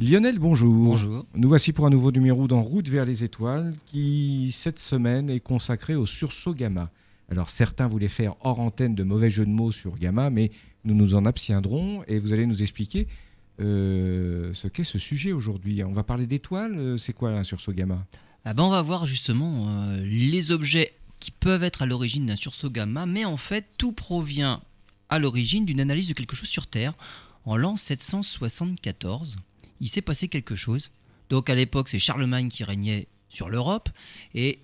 Lionel, bonjour. Bonjour. Nous voici pour un nouveau numéro d'En route vers les étoiles qui, cette semaine, est consacré au sursaut gamma. Alors certains voulaient faire hors antenne de mauvais jeux de mots sur gamma, mais nous nous en abstiendrons et vous allez nous expliquer euh, ce qu'est ce sujet aujourd'hui. On va parler d'étoiles, euh, c'est quoi un sursaut gamma? Ah ben, On va voir justement euh, les objets qui peuvent être à l'origine d'un sursaut gamma, mais en fait tout provient à l'origine d'une analyse de quelque chose sur Terre en l'an 774 il s'est passé quelque chose. Donc à l'époque, c'est Charlemagne qui régnait sur l'Europe. Et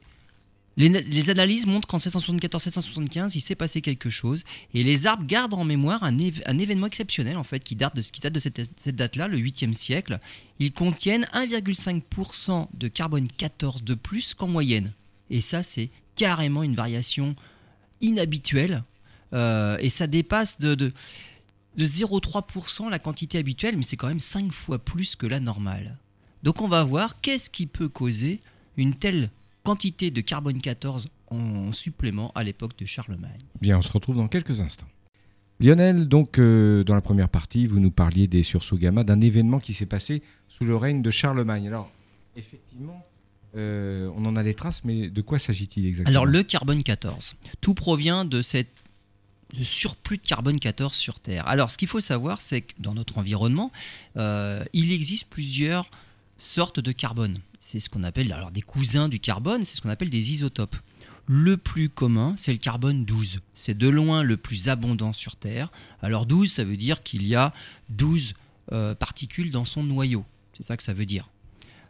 les, analyses montrent qu'en 774-775, il s'est passé quelque chose. Et les arbres gardent en mémoire un, événement exceptionnel, en fait, qui date de, cette, date-là, le 8e siècle. Ils contiennent 1,5% de carbone 14 de plus qu'en moyenne. Et ça, c'est carrément une variation inhabituelle. Euh, et ça dépasse de 0,3% la quantité habituelle, mais c'est quand même 5 fois plus que la normale. Donc on va voir qu'est-ce qui peut causer une telle quantité de carbone 14 en supplément à l'époque de Charlemagne. Bien, on se retrouve dans quelques instants. Lionel, donc euh, dans la première partie, vous nous parliez des sursauts gamma, d'un événement qui s'est passé sous le règne de Charlemagne. Alors, effectivement, euh, on en a les traces, mais de quoi s'agit-il exactement? Alors, le carbone 14, tout provient de cette de surplus de carbone 14 sur Terre. Alors, ce qu'il faut savoir, c'est que dans notre environnement, euh, il existe plusieurs sortes de carbone. C'est ce qu'on appelle alors des cousins du carbone, c'est ce qu'on appelle des isotopes. Le plus commun, c'est le carbone 12. C'est de loin le plus abondant sur Terre. Alors 12, ça veut dire qu'il y a 12 euh, particules dans son noyau. C'est ça que ça veut dire.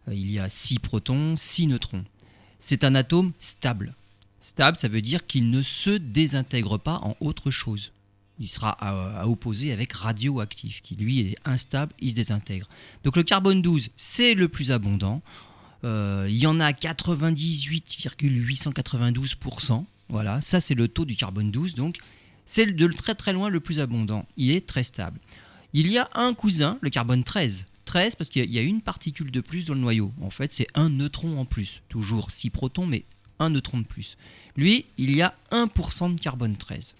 Euh, il y a 6 protons, 6 neutrons. C'est un atome stable. Stable, ça veut dire qu'il ne se désintègre pas en autre chose. Il sera à, opposer avec radioactif, qui lui est instable, il se désintègre. Donc le carbone 12, c'est le plus abondant. Euh, il y en a 98,892%. Voilà, ça c'est le taux du carbone 12. Donc c'est de très très loin le plus abondant. Il est très stable. Il y a un cousin, le carbone 13. 13 parce qu'il y a une particule de plus dans le noyau. En fait, c'est un neutron en plus. Toujours 6 protons, mais un neutron de plus. Lui, il y a 1% de carbone 13.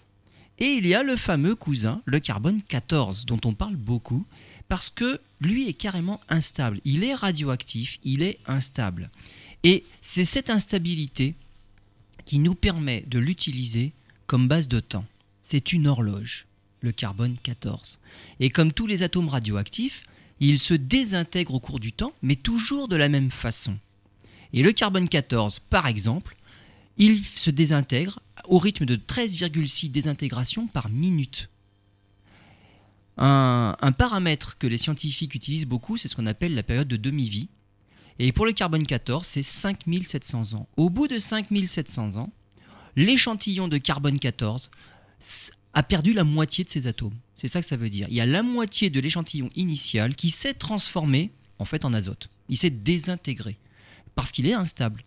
Et il y a le fameux cousin, le carbone 14, dont on parle beaucoup, parce que lui est carrément instable. Il est radioactif, il est instable. Et c'est cette instabilité qui nous permet de l'utiliser comme base de temps. C'est une horloge, le carbone 14. Et comme tous les atomes radioactifs, il se désintègre au cours du temps, mais toujours de la même façon. Et le carbone 14, par exemple, il se désintègre au rythme de 13,6 désintégrations par minute. Un, paramètre que les scientifiques utilisent beaucoup, c'est ce qu'on appelle la période de demi-vie. Et pour le carbone 14, c'est 5700 ans. Au bout de 5700 ans, l'échantillon de carbone 14 a perdu la moitié de ses atomes. C'est ça que ça veut dire. Il y a la moitié de l'échantillon initial qui s'est transformé en fait en azote. Il s'est désintégré parce qu'il est instable.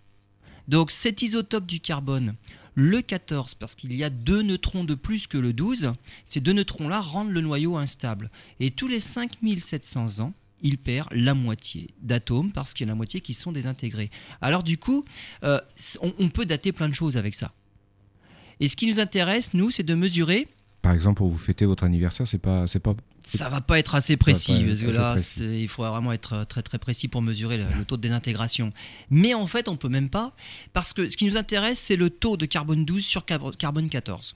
Donc cet isotope du carbone, le 14, parce qu'il y a deux neutrons de plus que le 12, ces deux neutrons-là rendent le noyau instable. Et tous les 5700 ans, il perd la moitié d'atomes parce qu'il y a la moitié qui sont désintégrés. Alors du coup, euh, on, peut dater plein de choses avec ça. Et ce qui nous intéresse, nous, c'est de mesurer. Par exemple, pour vous fêter votre anniversaire, c'est pas, c'est pas ça va pas être assez précis, parce que là, il faudra vraiment être euh, très très précis pour mesurer le, taux de désintégration. Mais en fait, on peut même pas, parce que ce qui nous intéresse, c'est le taux de carbone 12 sur carbone 14.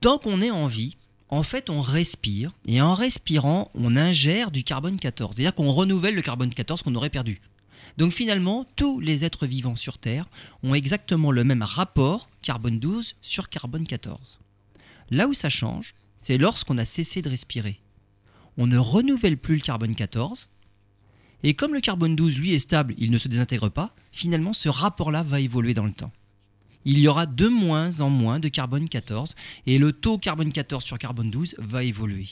Tant qu'on est en vie, en fait, on respire, et en respirant, on ingère du carbone 14. C'est-à-dire qu'on renouvelle le carbone 14 qu'on aurait perdu. Donc finalement, tous les êtres vivants sur Terre ont exactement le même rapport carbone 12 sur carbone 14. Là où ça change, c'est lorsqu'on a cessé de respirer. On ne renouvelle plus le carbone 14, et comme le carbone 12, lui, est stable, il ne se désintègre pas, finalement, ce rapport-là va évoluer dans le temps. Il y aura de moins en moins de carbone 14, et le taux carbone 14 sur carbone 12 va évoluer.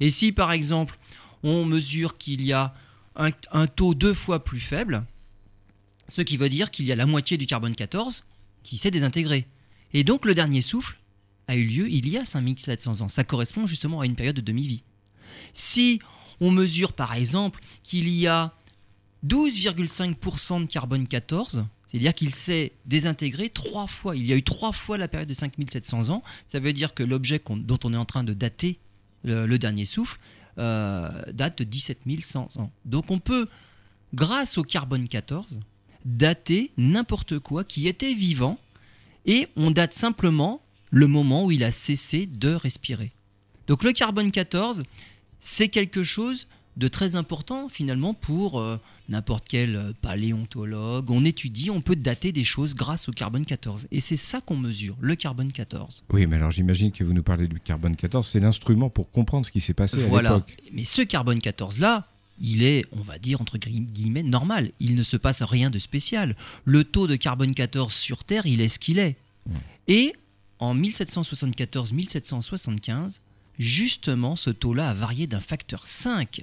Et si, par exemple, on mesure qu'il y a un, un, taux deux fois plus faible, ce qui veut dire qu'il y a la moitié du carbone 14 qui s'est désintégré. Et donc le dernier souffle, a eu lieu il y a 5700 ans. Ça correspond justement à une période de demi-vie. Si on mesure par exemple qu'il y a 12,5% de carbone 14, c'est-à-dire qu'il s'est désintégré trois fois, il y a eu trois fois la période de 5700 ans, ça veut dire que l'objet dont on est en train de dater le, dernier souffle date de 17 100 ans. Donc on peut, grâce au carbone 14, dater n'importe quoi qui était vivant et on date simplement le moment où il a cessé de respirer. Donc le carbone 14, c'est quelque chose de très important finalement pour euh, n'importe quel euh, paléontologue. On étudie, on peut dater des choses grâce au carbone 14. Et c'est ça qu'on mesure, le carbone 14. Oui, mais alors j'imagine que vous nous parlez du carbone 14, c'est l'instrument pour comprendre ce qui s'est passé voilà. à l'époque. Mais ce carbone 14-là, il est, on va dire, entre guillemets, normal. Il ne se passe rien de spécial. Le taux de carbone 14 sur Terre, il est ce qu'il est. Et en 1774-1775, justement, ce taux-là a varié d'un facteur 5.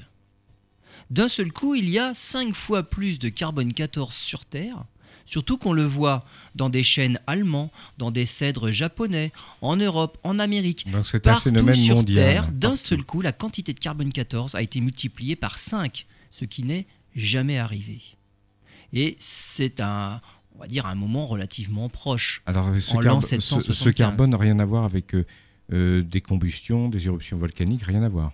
D'un seul coup, il y a 5 fois plus de carbone 14 sur Terre, surtout qu'on le voit dans des chênes allemands, dans des cèdres japonais, en Europe, en Amérique. Donc c'est un phénomène sur mondial. Terre, d'un seul coup, la quantité de carbone 14 a été multipliée par 5, ce qui n'est jamais arrivé. Et c'est un, on va dire, un moment relativement proche. Alors, ce, ce, carbone n'a rien à voir avec euh, euh, des combustions, des éruptions volcaniques, rien à voir.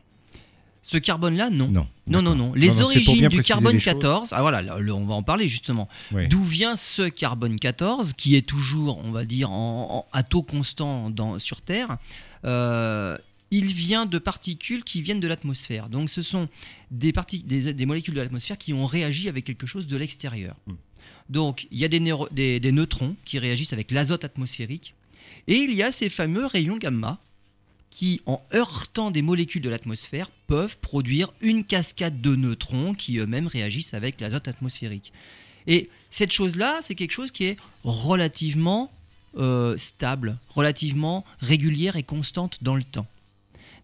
Ce carbone-là, non. Non, non, non, non. Les origines du carbone 14, ah voilà, on va en parler justement. D'où vient ce carbone 14 qui est toujours, on va dire, en, à taux constant dans, sur Terre euh, il vient de particules qui viennent de l'atmosphère. Donc ce sont des, des, des molécules de l'atmosphère qui ont réagi avec quelque chose de l'extérieur. Hmm. Donc il y a des, neutrons qui réagissent avec l'azote atmosphérique. Et il y a ces fameux rayons gamma qui, en heurtant des molécules de l'atmosphère, peuvent produire une cascade de neutrons qui eux-mêmes réagissent avec l'azote atmosphérique. Et cette chose-là, c'est quelque chose qui est relativement euh, stable, relativement régulière et constante dans le temps.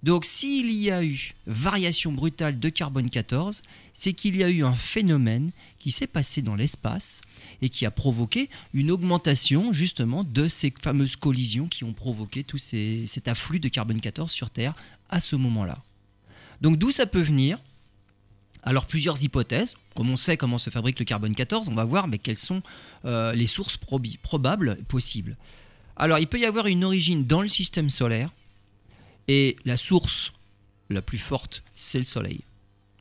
Donc s'il y a eu variation brutale de carbone 14, c'est qu'il y a eu un phénomène qui s'est passé dans l'espace et qui a provoqué une augmentation justement de ces fameuses collisions qui ont provoqué tout cet afflux de carbone 14 sur Terre à ce moment-là. Donc d'où ça peut venir? Alors plusieurs hypothèses, comme on sait comment se fabrique le carbone 14, on va voir mais quelles sont euh, les sources probables possibles. Alors il peut y avoir une origine dans le système solaire, et la source la plus forte, c'est le Soleil,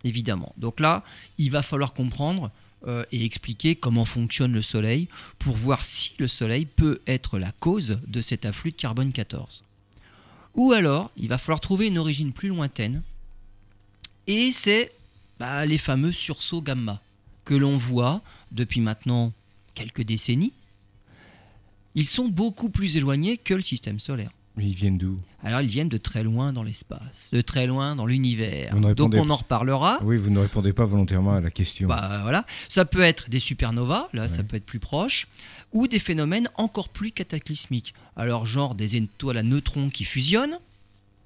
évidemment. Donc là, il va falloir comprendre euh, et expliquer comment fonctionne le Soleil pour voir si le Soleil peut être la cause de cet afflux de carbone 14. Ou alors, il va falloir trouver une origine plus lointaine, et c'est bah, les fameux sursauts gamma que l'on voit depuis maintenant quelques décennies. Ils sont beaucoup plus éloignés que le système solaire. Mais ils viennent d'où Alors ils viennent de très loin dans l'espace, de très loin dans l'univers. Donc on en reparlera. Oui, vous ne répondez pas volontairement à la question. Bah, voilà. Ça peut être des supernovas, là ça peut être plus proche, ou des phénomènes encore plus cataclysmiques. Alors genre des étoiles à neutrons qui fusionnent,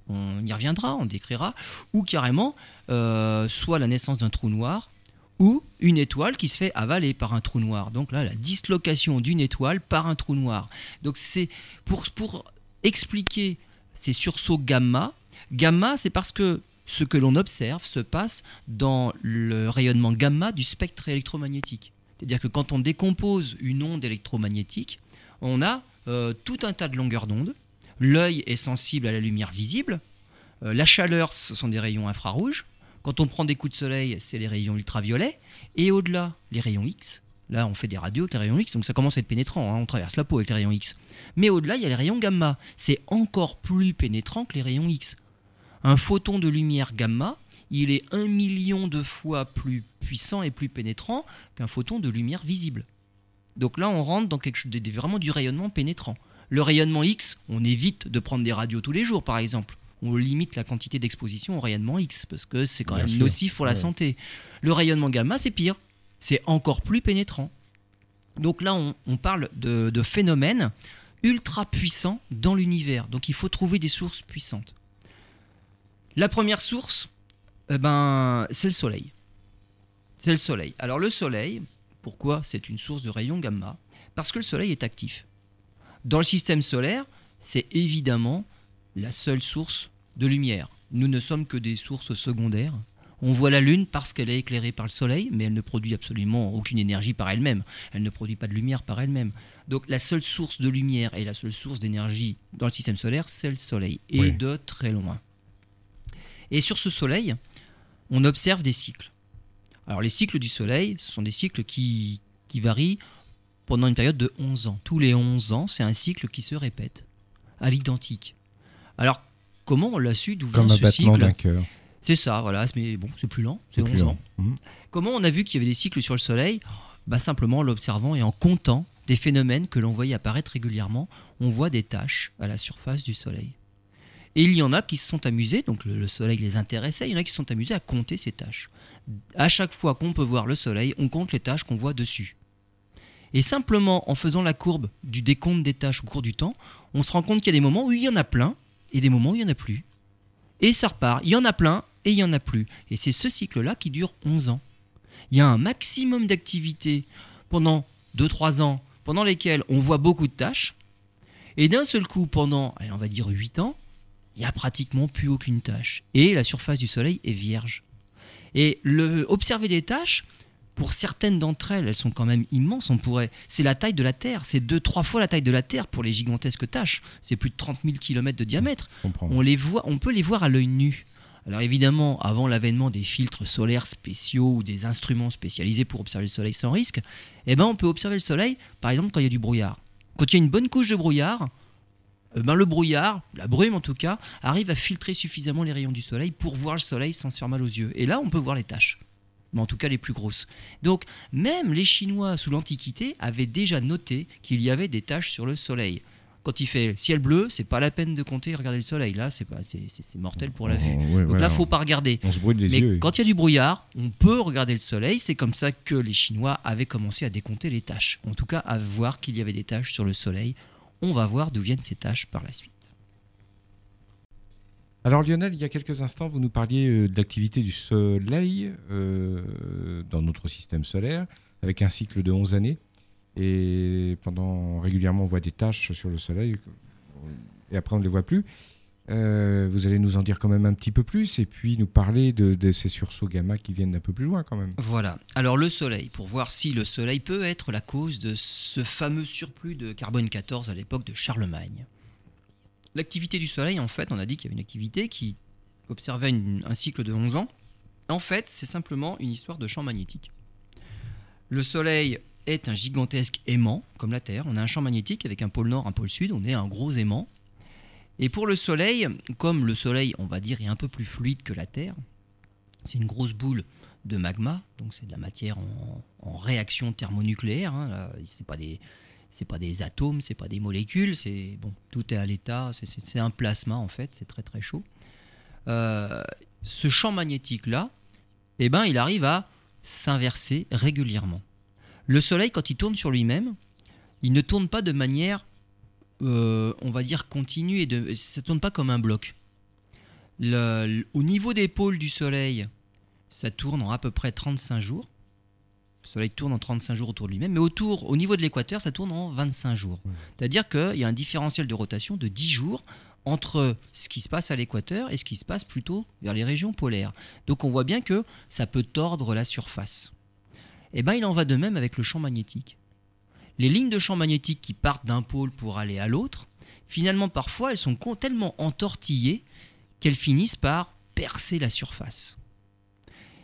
on y reviendra, on décrira, ou carrément euh, soit la naissance d'un trou noir, ou une étoile qui se fait avaler par un trou noir. Donc là, la dislocation d'une étoile par un trou noir. Donc c'est pour, pour expliquer ces sursauts gamma. Gamma, c'est parce que ce que l'on observe se passe dans le rayonnement gamma du spectre électromagnétique. C'est-à-dire que quand on décompose une onde électromagnétique, on a euh, tout un tas de longueurs d'onde. L'œil est sensible à la lumière visible. Euh, la chaleur, ce sont des rayons infrarouges. Quand on prend des coups de soleil, c'est les rayons ultraviolets. Et au-delà, les rayons X. Là, on fait des radios avec les rayons X, donc ça commence à être pénétrant. Hein. on traverse la peau avec les rayons X. Mais au-delà, il y a les rayons gamma. C'est encore plus pénétrant que les rayons X. Un photon de lumière gamma, il est un million de fois plus puissant et plus pénétrant qu'un photon de lumière visible. Donc là, on rentre dans quelque chose de, vraiment du rayonnement pénétrant. Le rayonnement X, on évite de prendre des radios tous les jours, par exemple. On limite la quantité d'exposition au rayonnement X parce que c'est quand même nocif pour la santé. Le rayonnement gamma, c'est pire. C'est encore plus pénétrant. Donc là, on, parle de phénomènes ultra puissant dans l'univers. Donc il faut trouver des sources puissantes. La première source, eh ben, c'est le Soleil. C'est le Soleil. Alors le Soleil, pourquoi c'est une source de rayons gamma? Parce que le Soleil est actif. Dans le système solaire, c'est évidemment la seule source de lumière. Nous ne sommes que des sources secondaires on voit la Lune parce qu'elle est éclairée par le Soleil, mais elle ne produit absolument aucune énergie par elle-même. Elle ne produit pas de lumière par elle-même. Donc la seule source de lumière et la seule source d'énergie dans le système solaire, c'est le Soleil, et de très loin. Et sur ce Soleil, on observe des cycles. Alors les cycles du Soleil, ce sont des cycles qui, qui varient pendant une période de 11 ans. Tous les 11 ans, c'est un cycle qui se répète, à l'identique. Alors, comment on l'a su D'où vient ce cycle d'un cœur. C'est ça, voilà, mais bon, c'est plus lent, c'est 11 ans. Mmh. Comment on a vu qu'il y avait des cycles sur le Soleil? Bah, Simplement en l'observant et en comptant des phénomènes que l'on voyait apparaître régulièrement. On voit des taches à la surface du Soleil. Et il y en a qui se sont amusés, donc le, soleil les intéressait, il y en a qui se sont amusés à compter ces tâches. À chaque fois qu'on peut voir le soleil, on compte les tâches qu'on voit dessus. Et simplement en faisant la courbe du décompte des tâches au cours du temps, on se rend compte qu'il y a des moments où il y en a plein et des moments où il n'y en a plus. Et ça repart, il y en a plein et il n'y en a plus. Et c'est ce cycle-là qui dure 11 ans. Il y a un maximum d'activité pendant 2-3 ans, pendant lesquels on voit beaucoup de tâches. Et d'un seul coup, pendant, on va dire 8 ans, il n'y a pratiquement plus aucune tâche. Et la surface du Soleil est vierge. Et le, observer des tâches, pour certaines d'entre elles, elles sont quand même immenses. On pourrait, c'est la taille de la Terre, c'est deux, trois fois la taille de la Terre pour les gigantesques tâches. C'est plus de 30 000 km de diamètre. On les voit, on peut les voir à l'œil nu. Alors évidemment, avant l'avènement des filtres solaires spéciaux ou des instruments spécialisés pour observer le Soleil sans risque, eh ben on peut observer le Soleil, par exemple, quand il y a du brouillard. Quand il y a une bonne couche de brouillard, euh, ben, le brouillard, la brume en tout cas, arrive à filtrer suffisamment les rayons du soleil pour voir le soleil sans se faire mal aux yeux. Et là, on peut voir les taches, mais en tout cas les plus grosses. Donc, même les Chinois sous l'Antiquité avaient déjà noté qu'il y avait des taches sur le soleil. Quand il fait ciel bleu, c'est pas la peine de compter et regarder le soleil. Là, c'est mortel pour la vue. Oh, Donc là, faut pas regarder. On se brûle les Mais yeux. quand il y a du brouillard, on peut regarder le soleil. C'est comme ça que les Chinois avaient commencé à décompter les taches. En tout cas, à voir qu'il y avait des taches sur le soleil on va voir d'où viennent ces tâches par la suite. Alors Lionel, il y a quelques instants, vous nous parliez euh, de l'activité du Soleil euh, dans notre système solaire, avec un cycle de 11 années. Et pendant régulièrement, on voit des tâches sur le Soleil, et après on ne les voit plus. Euh, vous allez nous en dire quand même un petit peu plus et puis nous parler de, ces sursauts gamma qui viennent un peu plus loin quand même. Voilà. Alors le Soleil, pour voir si le Soleil peut être la cause de ce fameux surplus de carbone 14 à l'époque de Charlemagne. L'activité du Soleil, en fait, on a dit qu'il y avait une activité qui observait un cycle de 11 ans. En fait, c'est simplement une histoire de champ magnétique. Le Soleil est un gigantesque aimant, comme la Terre. On a un champ magnétique avec un pôle nord, un pôle sud. On est un gros aimant et pour le Soleil, comme le Soleil, on va dire, est un peu plus fluide que la Terre, c'est une grosse boule de magma, donc c'est de la matière en, réaction thermonucléaire. Hein, c'est pas des c'est pas des atomes, pas des molécules, bon, tout est à l'état, c'est un plasma en fait, c'est très très chaud. Euh, ce champ magnétique là, eh ben, il arrive à s'inverser régulièrement. Le Soleil, quand il tourne sur lui-même, il ne tourne pas de manière euh, on va dire, continue et de, ça tourne pas comme un bloc. au niveau des pôles du Soleil, ça tourne en à peu près 35 jours. Le Soleil tourne en 35 jours autour de lui-même, mais autour, au niveau de l'équateur, ça tourne en 25 jours. C'est-à-dire qu'il y a un différentiel de rotation de 10 jours entre ce qui se passe à l'équateur et ce qui se passe plutôt vers les régions polaires. Donc on voit bien que ça peut tordre la surface. Eh bien il en va de même avec le champ magnétique les lignes de champ magnétique qui partent d'un pôle pour aller à l'autre, finalement parfois elles sont tellement entortillées qu'elles finissent par percer la surface.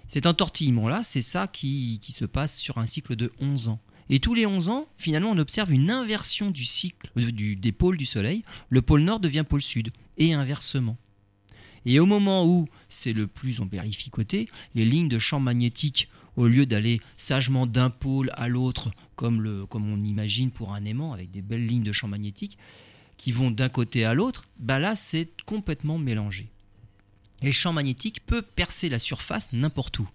Cet entortillement-là, c'est ça qui, se passe sur un cycle de 11 ans. Et tous les 11 ans, finalement, on observe une inversion du cycle euh, des pôles du Soleil. Le pôle nord devient pôle sud, et inversement. Et au moment où c'est le plus côté, les lignes de champ magnétique au lieu d'aller sagement d'un pôle à l'autre, comme, on imagine pour un aimant, avec des belles lignes de champ magnétique, qui vont d'un côté à l'autre, bah là c'est complètement mélangé. Et le champ magnétique peut percer la surface n'importe où.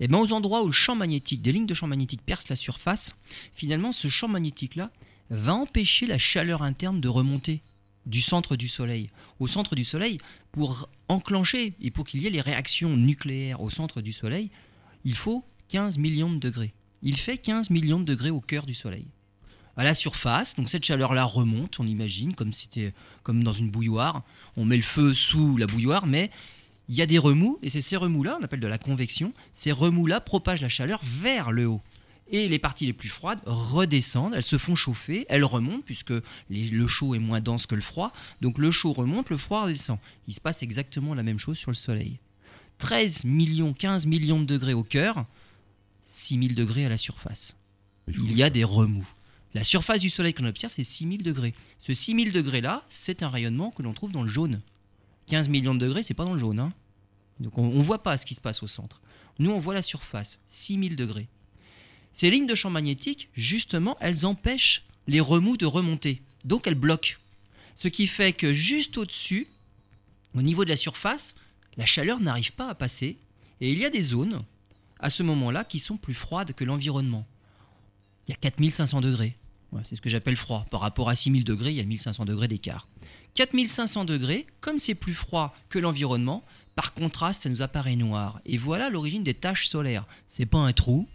Et bien aux endroits où le champ magnétique, des lignes de champ magnétique percent la surface, finalement ce champ magnétique-là va empêcher la chaleur interne de remonter du centre du Soleil. Au centre du Soleil, pour enclencher et pour qu'il y ait les réactions nucléaires au centre du Soleil, il faut 15 millions de degrés. Il fait 15 millions de degrés au cœur du Soleil. À la surface, donc cette chaleur-là remonte, on imagine, comme, c'était, comme dans une bouilloire. On met le feu sous la bouilloire, mais il y a des remous, et c'est ces remous-là, on appelle de la convection, ces remous-là propagent la chaleur vers le haut. Et les parties les plus froides redescendent, elles se font chauffer, elles remontent, puisque le chaud est moins dense que le froid. Donc le chaud remonte, le froid redescend. Il se passe exactement la même chose sur le Soleil 13 millions, 15 millions de degrés au cœur, 6000 degrés à la surface. Il y a des remous. La surface du Soleil qu'on observe, c'est 6000 degrés. Ce 6000 degrés-là, c'est un rayonnement que l'on trouve dans le jaune. 15 millions de degrés, c'est pas dans le jaune. Hein. Donc on ne voit pas ce qui se passe au centre. Nous, on voit la surface, 6000 degrés. Ces lignes de champ magnétique, justement, elles empêchent les remous de remonter. Donc elles bloquent. Ce qui fait que juste au-dessus, au niveau de la surface, la chaleur n'arrive pas à passer. Et il y a des zones, à ce moment-là, qui sont plus froides que l'environnement. Il y a 4500 degrés. c'est ce que j'appelle froid. Par rapport à 6000 degrés, il y a 1500 degrés d'écart. 4500 degrés, comme c'est plus froid que l'environnement, par contraste, ça nous apparaît noir. Et voilà l'origine des taches solaires. C'est pas un trou,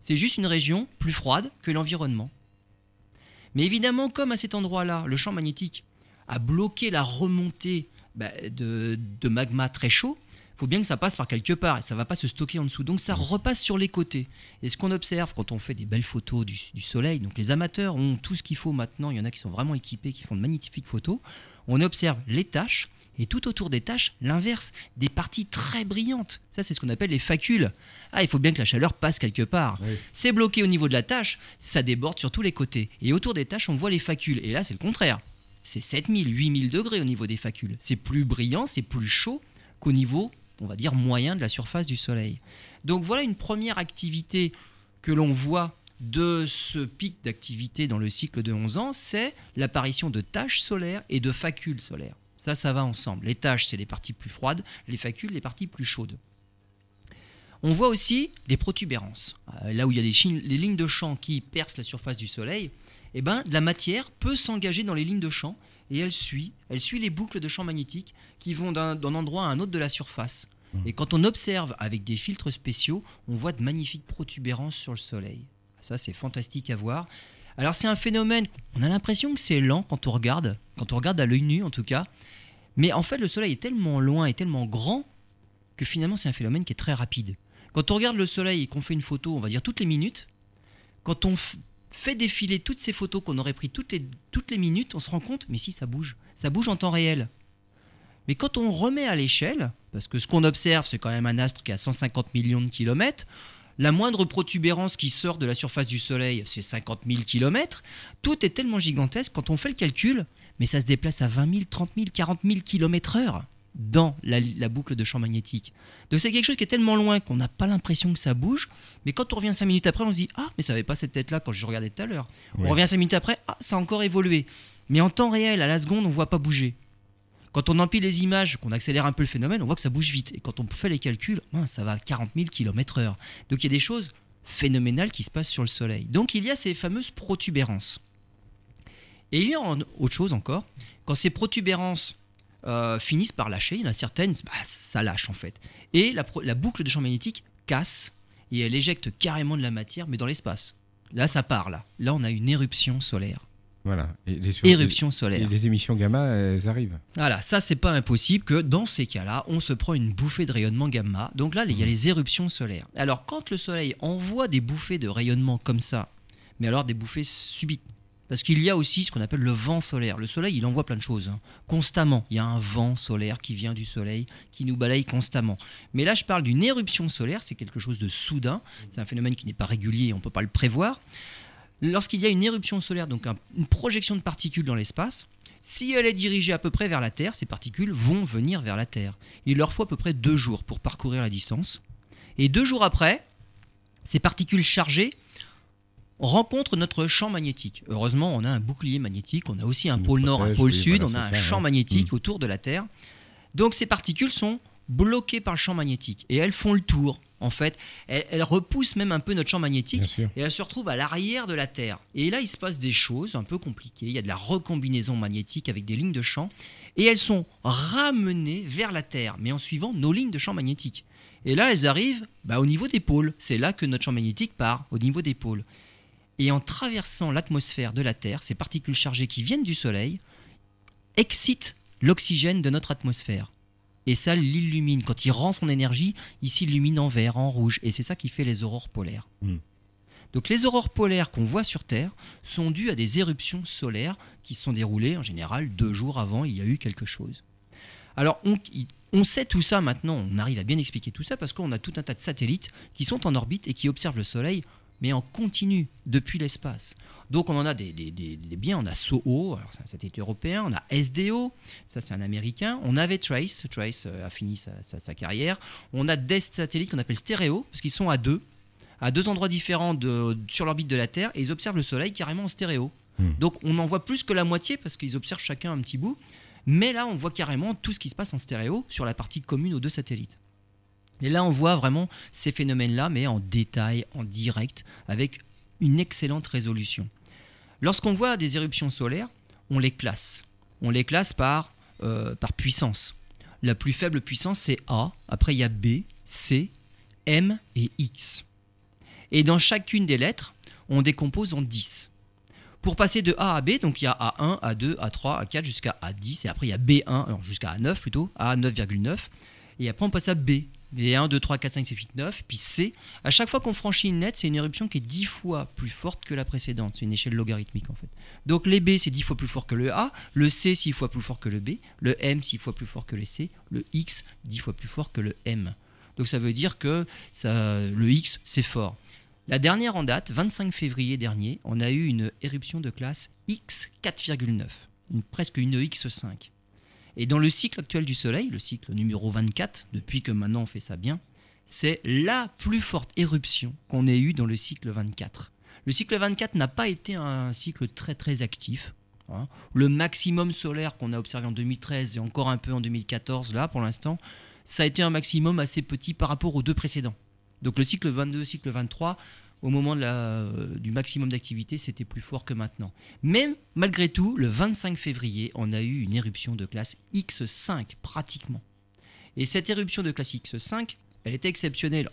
c'est juste une région plus froide que l'environnement. Mais évidemment, comme à cet endroit-là, le champ magnétique a bloqué la remontée bah, de, magma très chaud, il faut bien que ça passe par quelque part et ça ne va pas se stocker en dessous. Donc ça repasse sur les côtés. Et ce qu'on observe quand on fait des belles photos du, du soleil, donc les amateurs ont tout ce qu'il faut maintenant, il y en a qui sont vraiment équipés, qui font de magnifiques photos, on observe les taches et tout autour des taches, l'inverse, des parties très brillantes. Ça, c'est ce qu'on appelle les facules. Ah, il faut bien que la chaleur passe quelque part. C'est bloqué au niveau de la tache, ça déborde sur tous les côtés. Et autour des taches, on voit les facules. Et là, c'est le contraire. C'est 7000, 8000 degrés au niveau des facules. C'est plus brillant, c'est plus chaud qu'au niveau, on va dire, moyen de la surface du Soleil. Donc voilà une première activité que l'on voit de ce pic d'activité dans le cycle de 11 ans, c'est l'apparition de taches solaires et de facules solaires. Ça, ça va ensemble. Les taches, c'est les parties plus froides, les facules, les parties plus chaudes. On voit aussi des protubérances. Euh, là où il y a des, lignes de champ qui percent la surface du Soleil, eh ben, la matière peut s'engager dans les lignes de champ et elle suit, elle suit les boucles de champ magnétique qui vont d'un endroit à un autre de la surface. Mmh. Et quand on observe avec des filtres spéciaux, on voit de magnifiques protubérances sur le Soleil. Ça, c'est fantastique à voir. Alors c'est un phénomène, on a l'impression que c'est lent quand on regarde, quand on regarde à l'œil nu en tout cas, mais en fait le Soleil est tellement loin et tellement grand que finalement c'est un phénomène qui est très rapide. Quand on regarde le Soleil et qu'on fait une photo, on va dire toutes les minutes, quand on fait défiler toutes ces photos qu'on aurait pris toutes les, minutes, on se rend compte, mais si ça bouge, ça bouge en temps réel. Mais quand on remet à l'échelle, parce que ce qu'on observe, c'est quand même un astre qui a 150 millions de kilomètres, la moindre protubérance qui sort de la surface du Soleil, c'est 50 000 km. Tout est tellement gigantesque, quand on fait le calcul, mais ça se déplace à 20 000, 30 000, 40 000 km heure dans la, boucle de champ magnétique. Donc c'est quelque chose qui est tellement loin qu'on n'a pas l'impression que ça bouge, mais quand on revient 5 minutes après, on se dit Ah, mais ça n'avait pas cette tête-là quand je regardais tout à l'heure. On revient 5 minutes après, Ah, ça a encore évolué. Mais en temps réel, à la seconde, on ne voit pas bouger. Quand on empile les images, qu'on accélère un peu le phénomène, on voit que ça bouge vite. Et quand on fait les calculs, ça va à 40 000 km/h. Donc il y a des choses phénoménales qui se passent sur le Soleil. Donc il y a ces fameuses protubérances. Et il y a autre chose encore. Quand ces protubérances euh, finissent par lâcher, il y en a certaines, bah, ça lâche en fait. Et la, la boucle de champ magnétique casse et elle éjecte carrément de la matière, mais dans l'espace. Là, ça part là. Là, on a une éruption solaire. Voilà. Et les Éruption solaire. Et les émissions gamma, elles arrivent. Voilà, ça c'est pas impossible que dans ces cas-là, on se prend une bouffée de rayonnement gamma. Donc là, il y a mhm. les éruptions solaires. Alors quand le Soleil envoie des bouffées de rayonnement comme ça, mais alors des bouffées subites, parce qu'il y a aussi ce qu'on appelle le vent solaire. Le Soleil, il envoie plein de choses, hein. constamment. Il y a un vent solaire qui vient du Soleil, qui nous balaye constamment. Mais là, je parle d'une éruption solaire, c'est quelque chose de soudain. C'est un phénomène qui n'est pas régulier, on ne peut pas le prévoir. Lorsqu'il y a une éruption solaire, donc une projection de particules dans l'espace, si elle est dirigée à peu près vers la Terre, ces particules vont venir vers la Terre. Il leur faut à peu près deux jours pour parcourir la distance. Et deux jours après, ces particules chargées rencontrent notre champ magnétique. Heureusement, on a un bouclier magnétique, on a aussi un pôle nord, un pôle sud, on a un champ magnétique mm. autour de la Terre. Donc ces particules sont bloquées par le champ magnétique et elles font le tour en fait, elle, repousse même un peu notre champ magnétique et elle se retrouve à l'arrière de la Terre. Et là, il se passe des choses un peu compliquées. Il y a de la recombinaison magnétique avec des lignes de champ et elles sont ramenées vers la Terre, mais en suivant nos lignes de champ magnétique. Et là, elles arrivent bah, au niveau des pôles. C'est là que notre champ magnétique part, au niveau des pôles. Et en traversant l'atmosphère de la Terre, ces particules chargées qui viennent du Soleil excitent l'oxygène de notre atmosphère et ça l'illumine. Quand il rend son énergie, il s'illumine en vert, en rouge, et c'est ça qui fait les aurores polaires. Hmm. Donc les aurores polaires qu'on voit sur Terre sont dues à des éruptions solaires qui se sont déroulées en général deux jours avant il y a eu quelque chose. Alors, on, on sait tout ça maintenant, on arrive à bien expliquer tout ça parce qu'on a tout un tas de satellites qui sont en orbite et qui observent le Soleil, mais en continu, depuis l'espace. Donc on en a des, biens, on a SOHO, c'est un satellite européen, on a SDO, ça c'est un américain, on avait Trace, Trace euh, a fini sa, carrière, on a des satellites qu'on appelle stéréo, parce qu'ils sont à deux, à deux endroits différents sur l'orbite de la Terre, et ils observent le Soleil carrément en stéréo. Hmm. Donc on en voit plus que la moitié, parce qu'ils observent chacun un petit bout, mais là on voit carrément tout ce qui se passe en stéréo sur la partie commune aux deux satellites. Et là, on voit vraiment ces phénomènes-là, mais en détail, en direct, avec une excellente résolution. Lorsqu'on voit des éruptions solaires, on les classe. On les classe par, euh, par puissance. La plus faible puissance, c'est A. Après, il y a B, C, M et X. Et dans chacune des lettres, on décompose en 10. Pour passer de A à B, donc il y a A1, A2, A3, A4 jusqu'à A10, et après il y a B1, jusqu'à A9 plutôt, A9,9, et après on passe à B, et 1, 2, 3, 4, 5, 6, 8, 9. Puis C, à chaque fois qu'on franchit une lettre, c'est une éruption qui est 10 fois plus forte que la précédente. C'est une échelle logarithmique en fait. Donc les B, c'est 10 fois plus fort que le A. Le C, 6 fois plus fort que le B. Le M, 6 fois plus fort que le C. Le X, 10 fois plus fort que le M. Donc ça veut dire que le X, c'est fort. La dernière en date, 25 février dernier, on a eu une éruption de classe X 4,9, presque une X5. Et dans le cycle actuel du Soleil, le cycle numéro 24, depuis que maintenant on fait ça bien, c'est la plus forte éruption qu'on ait eue dans le cycle 24. Le cycle 24 n'a pas été un cycle très très actif. Hein. Le maximum solaire qu'on a observé en 2013 et encore un peu en 2014, là pour l'instant, ça a été un maximum assez petit par rapport aux deux précédents. Donc le cycle 22, cycle 23, au moment euh, du maximum d'activité, c'était plus fort que maintenant. Mais malgré tout, le 25 février, on a eu une éruption de classe X5, pratiquement. Et cette éruption de classe X5, elle était exceptionnelle.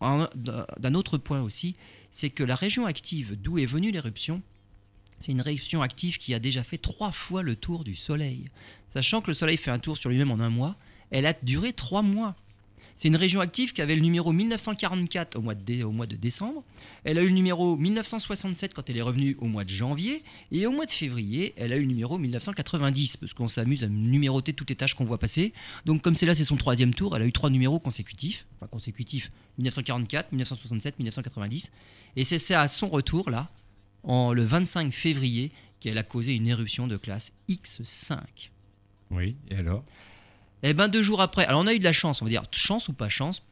D'un autre point aussi, c'est que la région active d'où est venue l'éruption, c'est une région active qui a déjà fait trois fois le tour du Soleil. Sachant que le Soleil fait un tour sur lui-même en un mois, elle a duré trois mois. C'est une région active qui avait le numéro 1944 au mois, de décembre. Elle a eu le numéro 1967 quand elle est revenue au mois de janvier. Et au mois de février, elle a eu le numéro 1990, parce qu'on s'amuse à numéroter toutes les tâches qu'on voit passer. Donc comme c'est là, c'est son troisième tour, elle a eu trois numéros consécutifs. Enfin consécutifs, 1944, 1967, 1990. Et c'est à son retour, là, en, le 25 février, qu'elle a causé une éruption de classe X5. Oui, et alors? Et eh ben deux jours après, alors on a eu de la chance, on va dire chance ou pas chance,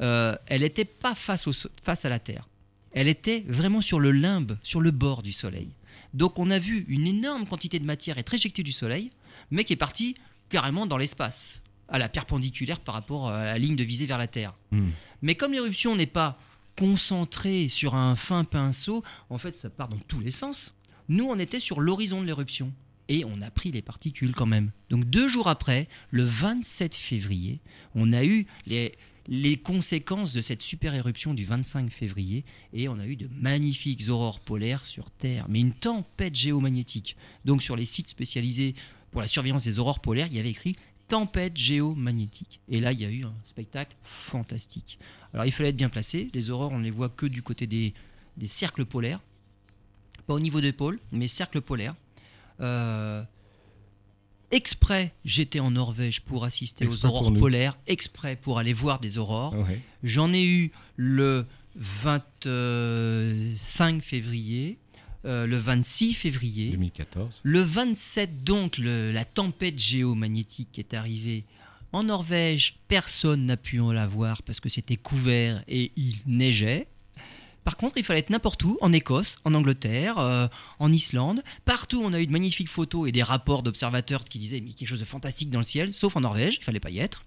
euh, elle n'était pas face, au, face à la Terre. Elle était vraiment sur le limbe, sur le bord du Soleil. Donc on a vu une énorme quantité de matière être éjectée du Soleil, mais qui est partie carrément dans l'espace, à la perpendiculaire par rapport à la ligne de visée vers la Terre. Hmm. Mais comme l'éruption n'est pas concentrée sur un fin pinceau, en fait ça part dans tous les sens. Nous on était sur l'horizon de l'éruption et on a pris les particules quand même. Donc deux jours après, le 27 février, on a eu les, les conséquences de cette super éruption du 25 février et on a eu de magnifiques aurores polaires sur Terre, mais une tempête géomagnétique. Donc sur les sites spécialisés pour la surveillance des aurores polaires, il y avait écrit tempête géomagnétique. Et là, il y a eu un spectacle fantastique. Alors il fallait être bien placé, les aurores, on ne les voit que du côté des, des cercles polaires, pas au niveau des pôles, mais cercles polaires. Euh, exprès, j'étais en Norvège pour assister aux aurores polaires, exprès pour aller voir des aurores. J'en ai eu le 25 février, euh, le 26 février. 2014. Le 27, donc, la tempête géomagnétique est arrivée en Norvège. Personne n'a pu en la voir parce que c'était couvert et il neigeait. Par contre, il fallait être n'importe où, en Écosse, en Angleterre, euh, en Islande. Partout, on a eu de magnifiques photos et des rapports d'observateurs qui disaient mais quelque chose de fantastique dans le ciel, sauf en Norvège, il fallait pas y être.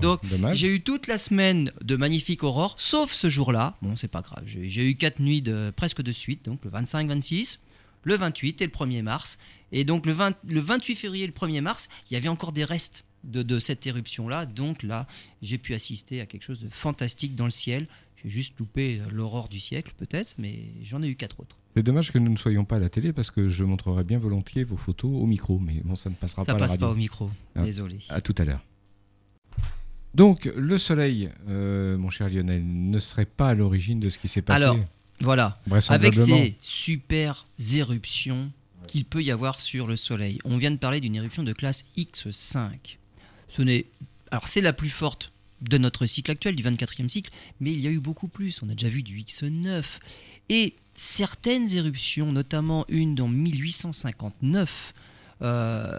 Donc, j'ai eu toute la semaine de magnifiques aurores, sauf ce jour-là. Bon, c'est pas grave. J'ai eu quatre nuits de, presque de suite, donc le 25, 26, le 28 et le 1er mars. Et donc le, 28 février et le 1er mars, il y avait encore des restes de, de cette éruption-là. Donc là, j'ai pu assister à quelque chose de fantastique dans le ciel. J'ai juste loupé l'aurore du siècle, peut-être, mais j'en ai eu quatre autres. C'est dommage que nous ne soyons pas à la télé parce que je montrerais bien volontiers vos photos au micro, mais bon, ça ne passera pas à la radio. Ça passe pas au micro, ah, désolé. À tout à l'heure. Donc, le soleil, euh, mon cher Lionel, ne serait pas à l'origine de ce qui s'est passé Alors, voilà. Avec ces super éruptions qu'il peut y avoir sur le soleil. On vient de parler d'une éruption de classe X5. Ce n'est, alors c'est la plus forte de notre cycle actuel, du 24e cycle, mais il y a eu beaucoup plus. On a déjà vu du X9. Et certaines éruptions, notamment une en 1859, euh,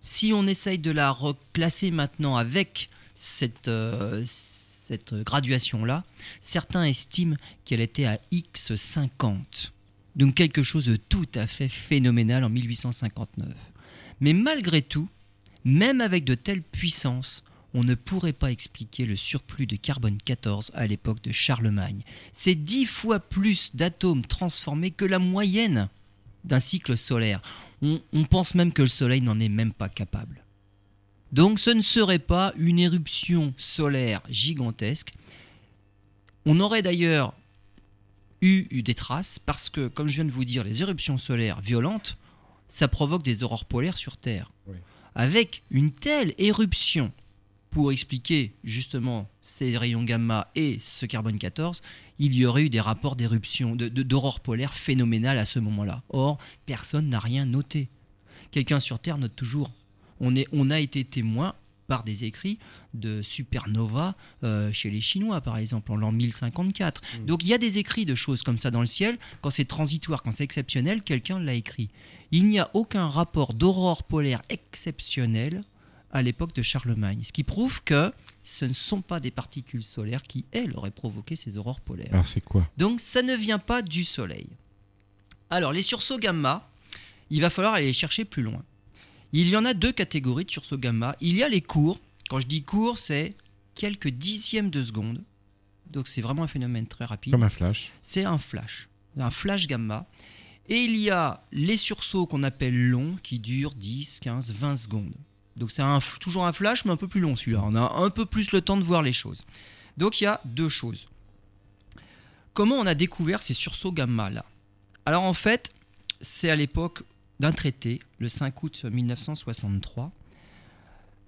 si on essaye de la reclasser maintenant avec cette, euh, cette graduation-là, certains estiment qu'elle était à X50. Donc quelque chose de tout à fait phénoménal en 1859. Mais malgré tout, même avec de telles puissances, on ne pourrait pas expliquer le surplus de carbone 14 à l'époque de Charlemagne. C'est dix fois plus d'atomes transformés que la moyenne d'un cycle solaire. On, on, pense même que le Soleil n'en est même pas capable. Donc ce ne serait pas une éruption solaire gigantesque. On aurait d'ailleurs eu, eu, des traces parce que, comme je viens de vous dire, les éruptions solaires violentes, ça provoque des aurores polaires sur Terre. Oui. Avec une telle éruption pour expliquer justement ces rayons gamma et ce carbone 14, il y aurait eu des rapports d'éruption, d'aurore polaire phénoménales à ce moment-là. Or, personne n'a rien noté. Quelqu'un sur Terre note toujours. On, est, on a été témoin par des écrits de supernova euh, chez les Chinois, par exemple, en l'an 1054. Mmh. Donc il y a des écrits de choses comme ça dans le ciel. Quand c'est transitoire, quand c'est exceptionnel, quelqu'un l'a écrit. Il n'y a aucun rapport d'aurore polaire exceptionnelle à l'époque de Charlemagne, ce qui prouve que ce ne sont pas des particules solaires qui, elles, auraient provoqué ces aurores polaires. Alors c'est quoi? Donc ça ne vient pas du Soleil. Alors les sursauts gamma, il va falloir aller les chercher plus loin. Il y en a deux catégories de sursauts gamma. Il y a les courts. Quand je dis court, c'est quelques dixièmes de seconde. Donc c'est vraiment un phénomène très rapide. Comme un flash. C'est un flash, un flash gamma. Et il y a les sursauts qu'on appelle longs, qui durent 10, 15, 20 secondes. Donc c'est toujours un flash, mais un peu plus long celui-là. On a un peu plus le temps de voir les choses. Donc il y a deux choses. Comment on a découvert ces sursauts gamma-là? Alors en fait, c'est à l'époque d'un traité, le 5 août 1963.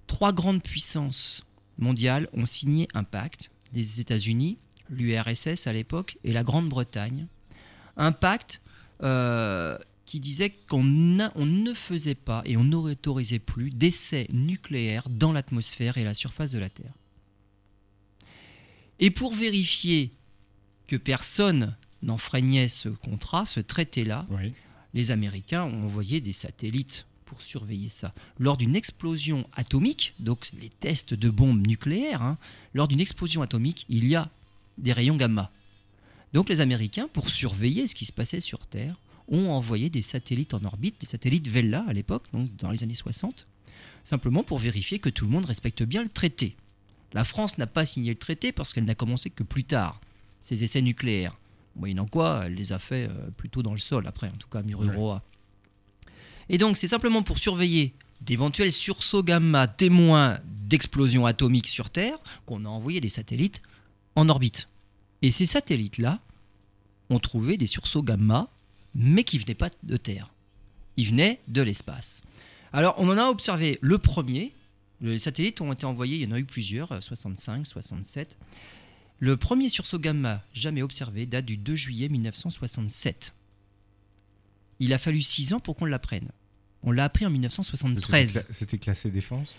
Trois grandes puissances mondiales ont signé un pacte, les États-Unis, l'URSS à l'époque et la Grande-Bretagne. Un pacte euh, qui disait qu'on ne faisait pas et on n'autorisait plus d'essais nucléaires dans l'atmosphère et la surface de la Terre. Et pour vérifier que personne n'enfreignait ce contrat, ce traité-là, oui. les Américains ont envoyé des satellites pour surveiller ça. Lors d'une explosion atomique, donc les tests de bombes nucléaires, hein, lors d'une explosion atomique, il y a des rayons gamma. Donc les Américains, pour surveiller ce qui se passait sur Terre, ont envoyé des satellites en orbite, des satellites Vela à l'époque, donc dans les années 60, simplement pour vérifier que tout le monde respecte bien le traité. La France n'a pas signé le traité parce qu'elle n'a commencé que plus tard, ses essais nucléaires. Moyennant quoi, elle les a fait euh, plutôt dans le sol après, en tout cas à Mururoa. Ouais. Et donc c'est simplement pour surveiller d'éventuels sursauts gamma témoins d'explosions atomiques sur Terre qu'on a envoyé des satellites en orbite. Et ces satellites-là ont trouvé des sursauts gamma mais qui ne venait pas de Terre. Il venait de l'espace. Alors, on en a observé le premier. Les satellites ont été envoyés, il y en a eu plusieurs, 65, 67. Le premier sursaut gamma jamais observé date du 2 juillet 1967. Il a fallu 6 ans pour qu'on l'apprenne. On l'a appris en 1973. C'était classé défense?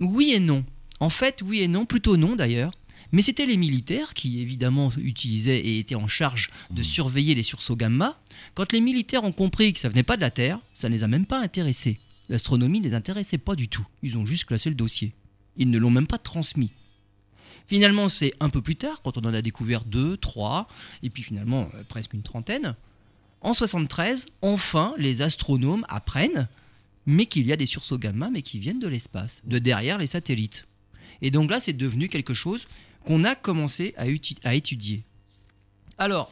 Oui et non. En fait, oui et non, plutôt non d'ailleurs. Mais c'était les militaires qui, évidemment, utilisaient et étaient en charge de mmh. surveiller les sursauts gamma. Quand les militaires ont compris que ça venait pas de la Terre, ça ne les a même pas intéressés. L'astronomie ne les intéressait pas du tout. Ils ont juste classé le dossier. Ils ne l'ont même pas transmis. Finalement, c'est un peu plus tard, quand on en a découvert deux, trois, et puis finalement euh, presque une trentaine. En 73, enfin, les astronomes apprennent, mais qu'il y a des sursauts gamma, mais qui viennent de l'espace, de derrière les satellites. Et donc là, c'est devenu quelque chose qu'on a commencé à, étudier. Alors,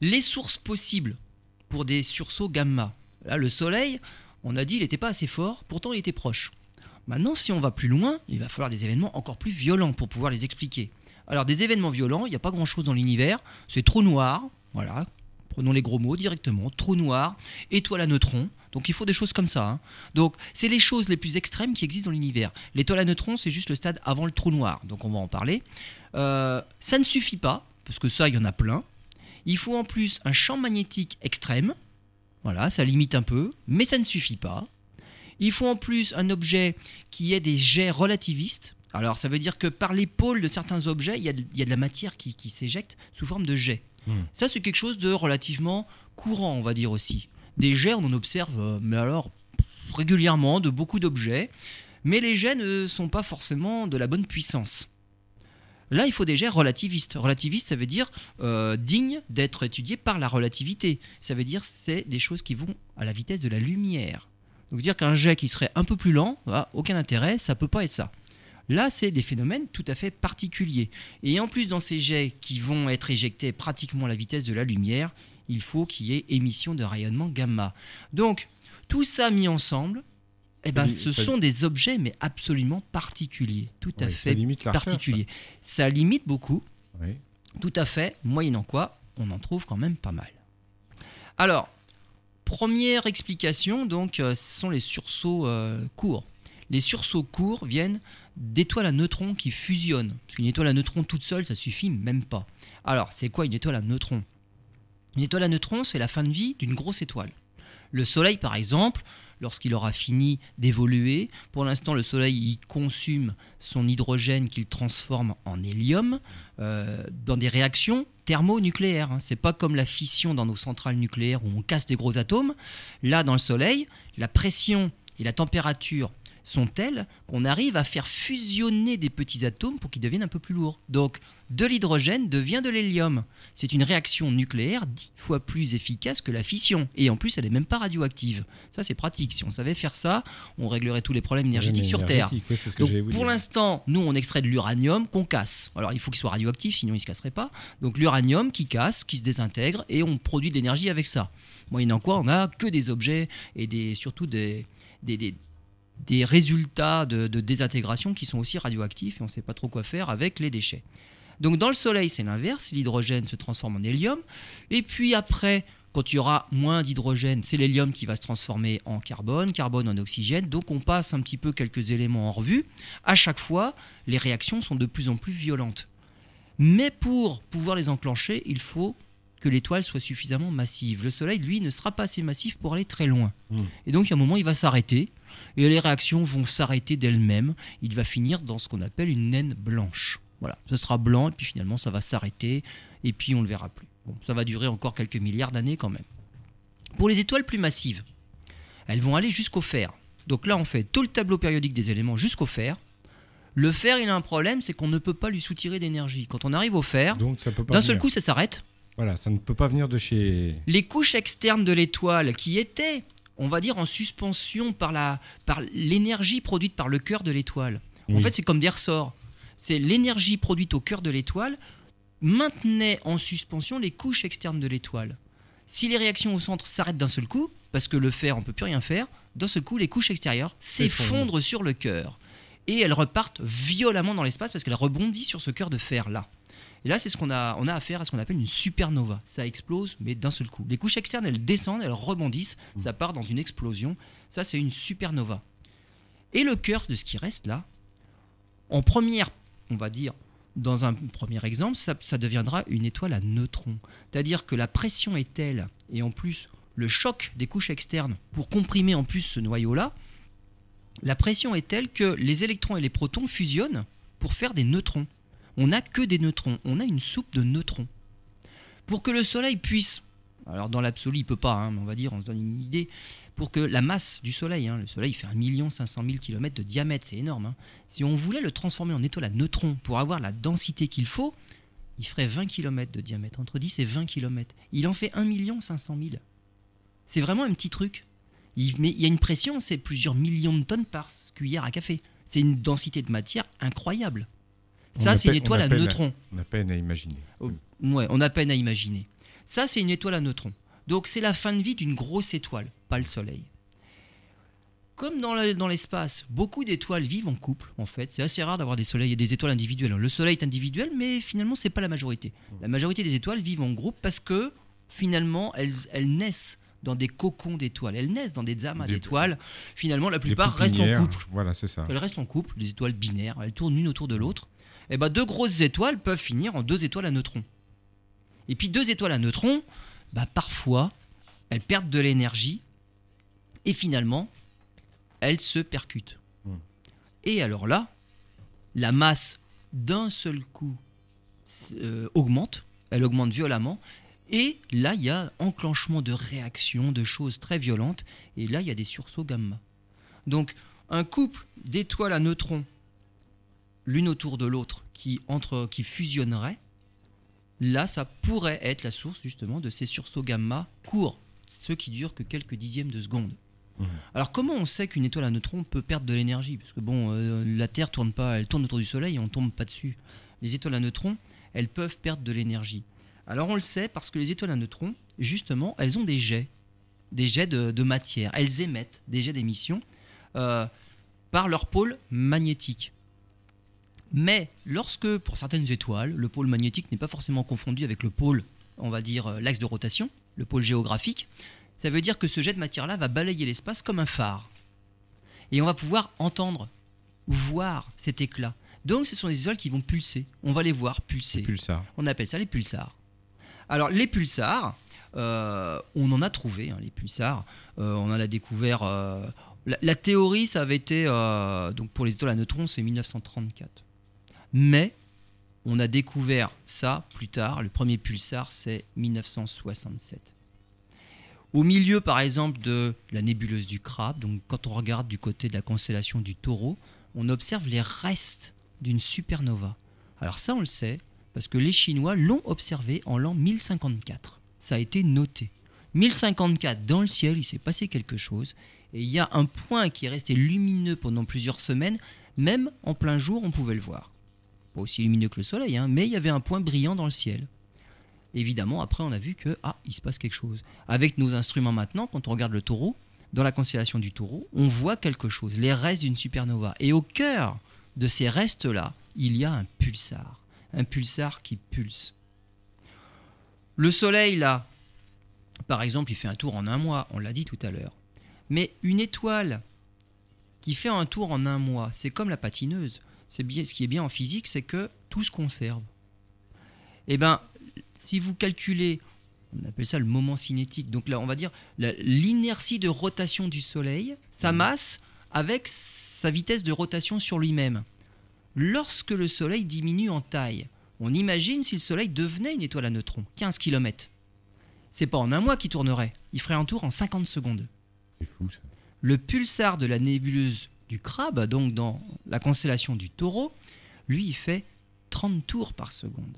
les sources possibles pour des sursauts gamma. Là, le Soleil, on a dit, il n'était pas assez fort, pourtant il était proche. Maintenant, si on va plus loin, il va falloir des événements encore plus violents pour pouvoir les expliquer. Alors, des événements violents, il n'y a pas grand-chose dans l'univers, c'est trop noir, voilà, prenons les gros mots directement, trou noir, étoile à neutrons, donc il faut des choses comme ça. Hein. Donc c'est les choses les plus extrêmes qui existent dans l'univers. L'étoile à neutrons, c'est juste le stade avant le trou noir, donc on va en parler. Euh, ça ne suffit pas, parce que ça, il y en a plein. Il faut en plus un champ magnétique extrême. Voilà, ça limite un peu, mais ça ne suffit pas. Il faut en plus un objet qui ait des jets relativistes. Alors ça veut dire que par pôles de certains objets, il y a de, la matière qui, s'éjecte sous forme de jets. Hmm. Ça c'est quelque chose de relativement courant, on va dire aussi. Des jets, on en observe, euh, mais alors régulièrement, de beaucoup d'objets. Mais les jets ne sont pas forcément de la bonne puissance. Là, il faut des jets relativistes. Relativiste, ça veut dire euh, digne d'être étudié par la relativité. Ça veut dire c'est des choses qui vont à la vitesse de la lumière. Donc dire qu'un jet qui serait un peu plus lent, bah, aucun intérêt, ça peut pas être ça. Là, c'est des phénomènes tout à fait particuliers. Et en plus, dans ces jets qui vont être éjectés pratiquement à la vitesse de la lumière, il faut qu'il y ait émission de rayonnement gamma. Donc, tout ça mis ensemble, eh ben, ce sont des objets, mais absolument particuliers. Tout à fait particuliers. Ça limite beaucoup. Tout à fait. Moyennant quoi, on en trouve quand même pas mal. Alors, première explication, donc, euh, ce sont les sursauts euh, courts. Les sursauts courts viennent d'étoiles à neutrons qui fusionnent. Parce qu'une étoile à neutrons toute seule, ça suffit même pas. Alors, c'est quoi une étoile à neutrons? Une étoile à neutrons, c'est la fin de vie d'une grosse étoile. Le Soleil, par exemple, lorsqu'il aura fini d'évoluer, pour l'instant, le Soleil il consomme son hydrogène qu'il transforme en hélium euh, dans des réactions thermonucléaires. Hein. C'est pas comme la fission dans nos centrales nucléaires où on casse des gros atomes. Là, dans le Soleil, la pression et la température sont telles qu'on arrive à faire fusionner des petits atomes pour qu'ils deviennent un peu plus lourds. Donc, de l'hydrogène devient de l'hélium. C'est une réaction nucléaire dix fois plus efficace que la fission. Et en plus, elle n'est même pas radioactive. Ça, c'est pratique. Si on savait faire ça, on réglerait tous les problèmes énergétiques sur Terre. pour l'instant, nous, on extrait de l'uranium qu'on casse. Alors, il faut qu'il soit radioactif, sinon il ne se casserait pas. Donc, l'uranium qui casse, qui se désintègre, et on produit de l'énergie avec ça. Moyennant quoi, on n'a que des objets et des, surtout des, des, des résultats de, désintégration qui sont aussi radioactifs et on ne sait pas trop quoi faire avec les déchets. Donc dans le Soleil, c'est l'inverse, l'hydrogène se transforme en hélium, et puis après, quand il y aura moins d'hydrogène, c'est l'hélium qui va se transformer en carbone, carbone en oxygène, donc on passe un petit peu quelques éléments en revue. À chaque fois, les réactions sont de plus en plus violentes. Mais pour pouvoir les enclencher, il faut que l'étoile soit suffisamment massive. Le Soleil, lui, ne sera pas assez massif pour aller très loin. Hmm. Et donc, il y a un moment, il va s'arrêter et les réactions vont s'arrêter d'elles-mêmes. Il va finir dans ce qu'on appelle une naine blanche. Voilà, ce sera blanc et puis finalement ça va s'arrêter et puis on ne le verra plus. Bon, ça va durer encore quelques milliards d'années quand même. Pour les étoiles plus massives, elles vont aller jusqu'au fer. Donc là, on fait tout le tableau périodique des éléments jusqu'au fer. Le fer, il a un problème, c'est qu'on ne peut pas lui soutirer d'énergie. Quand on arrive au fer, d'un seul coup, ça s'arrête. Voilà, ça ne peut pas venir de chez. Les couches externes de l'étoile qui étaient on va dire, en suspension par la par l'énergie produite par le cœur de l'étoile. En fait, c'est comme des ressorts. C'est l'énergie produite au cœur de l'étoile maintenait en suspension les couches externes de l'étoile. Si les réactions au centre s'arrêtent d'un seul coup, parce que le fer, on peut plus rien faire, d'un seul coup, les couches extérieures s'effondrent sur le cœur. Et elles repartent violemment dans l'espace parce qu'elles rebondissent sur ce cœur de fer-là. Et là, c'est ce qu'on a, on a affaire à ce qu'on appelle une supernova. Ça explose, mais d'un seul coup. Les couches externes, elles descendent, elles rebondissent, mmh. ça part dans une explosion. Ça, c'est une supernova. Et le cœur de ce qui reste là, en première, on va dire, dans un premier exemple, ça, ça deviendra une étoile à neutrons. C'est-à-dire que la pression est telle, et en plus, le choc des couches externes pour comprimer en plus ce noyau-là, la pression est telle que les électrons et les protons fusionnent pour faire des neutrons on n'a que des neutrons, on a une soupe de neutrons. Pour que le Soleil puisse, alors dans l'absolu il peut pas, hein, mais on va dire, on se donne une idée, pour que la masse du Soleil, hein, le Soleil fait 1 500 000 km de diamètre, c'est énorme, hein. si on voulait le transformer en étoile à neutrons pour avoir la densité qu'il faut, il ferait 20 km de diamètre, entre 10 et 20 km. Il en fait 1 500 000. C'est vraiment un petit truc. Mais il y a une pression, c'est plusieurs millions de tonnes par cuillère à café. C'est une densité de matière incroyable. Ça, c'est une étoile à neutrons. On a peine à imaginer. Oh, ouais, on a peine à imaginer. Ça, c'est une étoile à neutrons. Donc, c'est la fin de vie d'une grosse étoile, pas le Soleil. Comme dans l'espace, beaucoup d'étoiles vivent en couple, en fait. C'est assez rare d'avoir des soleils et des étoiles individuelles. Le Soleil est individuel, mais finalement, c'est pas la majorité. La majorité des étoiles vivent en groupe parce que, finalement, elles, elles naissent dans des cocons d'étoiles. Elles naissent dans des amas d'étoiles. Finalement, la plupart restent en couple. Voilà, c'est ça. Elles restent en couple, les étoiles binaires. Elles tournent l'une autour de l'autre eh ben, deux grosses étoiles peuvent finir en deux étoiles à neutrons. Et puis deux étoiles à neutrons, bah, parfois, elles perdent de l'énergie et finalement, elles se percutent. Hmm. Et alors là, la masse d'un seul coup euh, augmente, elle augmente violemment, et là, il y a enclenchement de réactions, de choses très violentes, et là, il y a des sursauts gamma. Donc, un couple d'étoiles à neutrons, l'une autour de l'autre, qui, entre, qui fusionnerait, là, ça pourrait être la source justement de ces sursauts gamma courts, ceux qui durent que quelques dixièmes de seconde. Mhm. Alors comment on sait qu'une étoile à neutrons peut perdre de l'énergie? Parce que bon, euh, la Terre tourne pas, elle tourne autour du Soleil et on tombe pas dessus. Les étoiles à neutrons, elles peuvent perdre de l'énergie. Alors on le sait parce que les étoiles à neutrons, justement, elles ont des jets, des jets de, matière. Elles émettent des jets d'émission euh, par leur pôle magnétique. Mais lorsque, pour certaines étoiles, le pôle magnétique n'est pas forcément confondu avec le pôle, on va dire, euh, l'axe de rotation, le pôle géographique, ça veut dire que ce jet de matière-là va balayer l'espace comme un phare. Et on va pouvoir entendre ou voir cet éclat. Donc ce sont des étoiles qui vont pulser. On va les voir pulser. Pulsar. On appelle ça les pulsars. Alors les pulsars, euh, on en a trouvé, hein, les pulsars. Euh, on en a découvert. Euh, la, la, théorie, ça avait été. donc pour les étoiles à neutrons, c'est 1934. Mais on a découvert ça plus tard. Le premier pulsar, c'est 1967. Au milieu, par exemple, de la nébuleuse du crabe, donc quand on regarde du côté de la constellation du taureau, on observe les restes d'une supernova. Alors ça, on le sait, parce que les Chinois l'ont observé en l'an 1054. Ça a été noté. 1054, dans le ciel, il s'est passé quelque chose, et il y a un point qui est resté lumineux pendant plusieurs semaines, même en plein jour, on pouvait le voir. Pas aussi lumineux que le soleil, hein, mais il y avait un point brillant dans le ciel. Évidemment, après, on a vu que, ah, il se passe quelque chose. Avec nos instruments maintenant, quand on regarde le taureau, dans la constellation du taureau, on voit quelque chose, les restes d'une supernova. Et au cœur de ces restes-là, il y a un pulsar. Un pulsar qui pulse. Le Soleil, là, par exemple, il fait un tour en un mois, on l'a dit tout à l'heure. Mais une étoile qui fait un tour en un mois, c'est comme la patineuse. C'est bien, ce qui est bien en physique, c'est que tout se conserve. Eh bien, si vous calculez, on appelle ça le moment cinétique, donc là, on va dire l'inertie de rotation du Soleil, sa mmh. masse avec sa vitesse de rotation sur lui-même. Lorsque le Soleil diminue en taille, on imagine si le Soleil devenait une étoile à neutrons, 15 km. C'est pas en un mois qu'il tournerait, il ferait un tour en 50 secondes. C'est fou ça. Le pulsar de la nébuleuse du crabe, donc dans la constellation du taureau, lui, il fait 30 tours par seconde.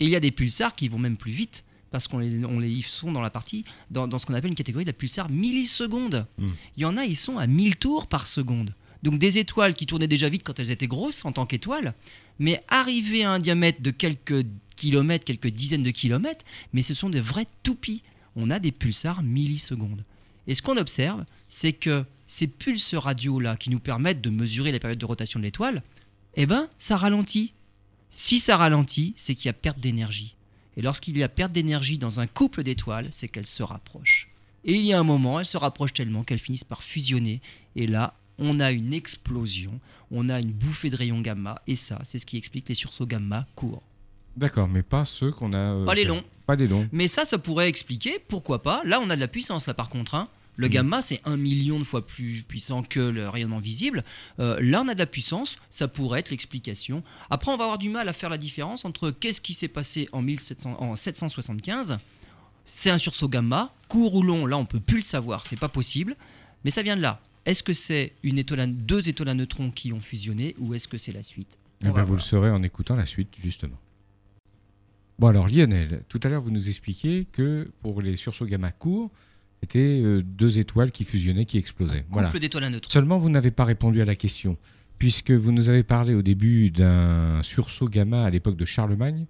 Et il y a des pulsars qui vont même plus vite, parce qu'on les, on les sont dans la partie, dans, ce qu'on appelle une catégorie de la pulsar millisecondes. Hmm. Il y en a, ils sont à 1000 tours par seconde. Donc des étoiles qui tournaient déjà vite quand elles étaient grosses en tant qu'étoiles, mais arrivées à un diamètre de quelques kilomètres, quelques dizaines de kilomètres, mais ce sont des vrais toupies. On a des pulsars millisecondes. Et ce qu'on observe, c'est que ces pulses radio-là qui nous permettent de mesurer la période de rotation de l'étoile, eh ben, ça ralentit. Si ça ralentit, c'est qu'il y a perte d'énergie. Et lorsqu'il y a perte d'énergie dans un couple d'étoiles, c'est qu'elles se rapprochent. Et il y a un moment, elles se rapprochent tellement qu'elles finissent par fusionner. Et là, on a une explosion, on a une bouffée de rayons gamma. Et ça, c'est ce qui explique les sursauts gamma courts. D'accord, mais pas ceux qu'on a. Euh, pas les longs. Pas des longs. Mais ça, ça pourrait expliquer, pourquoi pas. Là, on a de la puissance, là, par contre. Hein. Le mm. gamma, c'est un million de fois plus puissant que le rayonnement visible. Euh, là, on a de la puissance, ça pourrait être l'explication. Après, on va avoir du mal à faire la différence entre qu'est-ce qui s'est passé en, 1700, en 775, c'est un sursaut gamma, court ou long, là, on peut plus le savoir, c'est pas possible, mais ça vient de là. Est-ce que c'est une étoile deux étoiles à neutrons qui ont fusionné ou est-ce que c'est la suite eh ben, Vous le saurez en écoutant la suite, justement. Bon, alors Lionel, tout à l'heure, vous nous expliquiez que pour les sursauts gamma courts, c'était euh, deux étoiles qui fusionnaient, qui explosaient. Couple d'étoiles à neutrons. Seulement, vous n'avez pas répondu à la question, puisque vous nous avez parlé au début d'un sursaut gamma à l'époque de Charlemagne,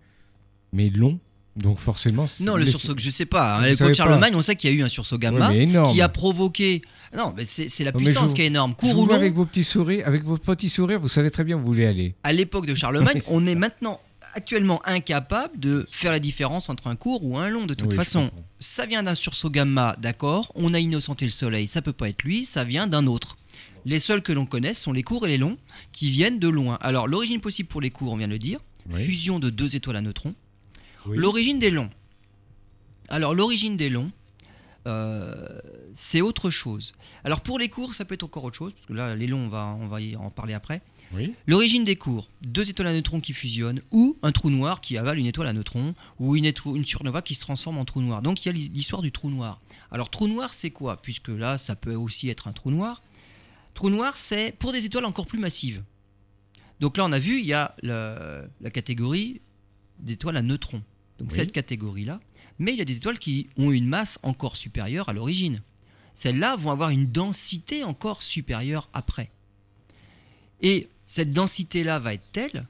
mais long. Donc forcément, non, le sursaut, je sais pas. À l'époque de Charlemagne, on sait qu'il y a eu un sursaut gamma qui a provoqué. Non, mais c'est la puissance qui est énorme. Court ou long, avec vos petits sourires, avec vos petits sourires, vous savez très bien où vous voulez aller. À l'époque de Charlemagne, on est maintenant actuellement incapable de faire la différence entre un court ou un long de toute façon. Ça vient d'un sursaut gamma, d'accord. On a innocenté le soleil, ça peut pas être lui, ça vient d'un autre. Les seuls que l'on connaisse sont les courts et les longs qui viennent de loin. Alors l'origine possible pour les courts, on vient de le dire, fusion de deux étoiles à neutrons. L'origine des longs. Alors l'origine des longs, c'est autre chose. Alors pour les cours, ça peut être encore autre chose, parce que là, les longs, on va, on va y en parler après. L'origine des cours, deux étoiles à neutrons qui fusionnent, ou un trou noir qui avale une étoile à neutrons, ou une, une supernova qui se transforme en trou noir. Donc il y a l'histoire du trou noir. Alors trou noir, c'est quoi? Puisque là, ça peut aussi être un trou noir. Trou noir, c'est pour des étoiles encore plus massives. Donc là, on a vu, il y a la, catégorie d'étoiles à neutrons. Donc cette catégorie-là. Mais il y a des étoiles qui ont une masse encore supérieure à l'origine. Celles-là vont avoir une densité encore supérieure après. Et cette densité-là va être telle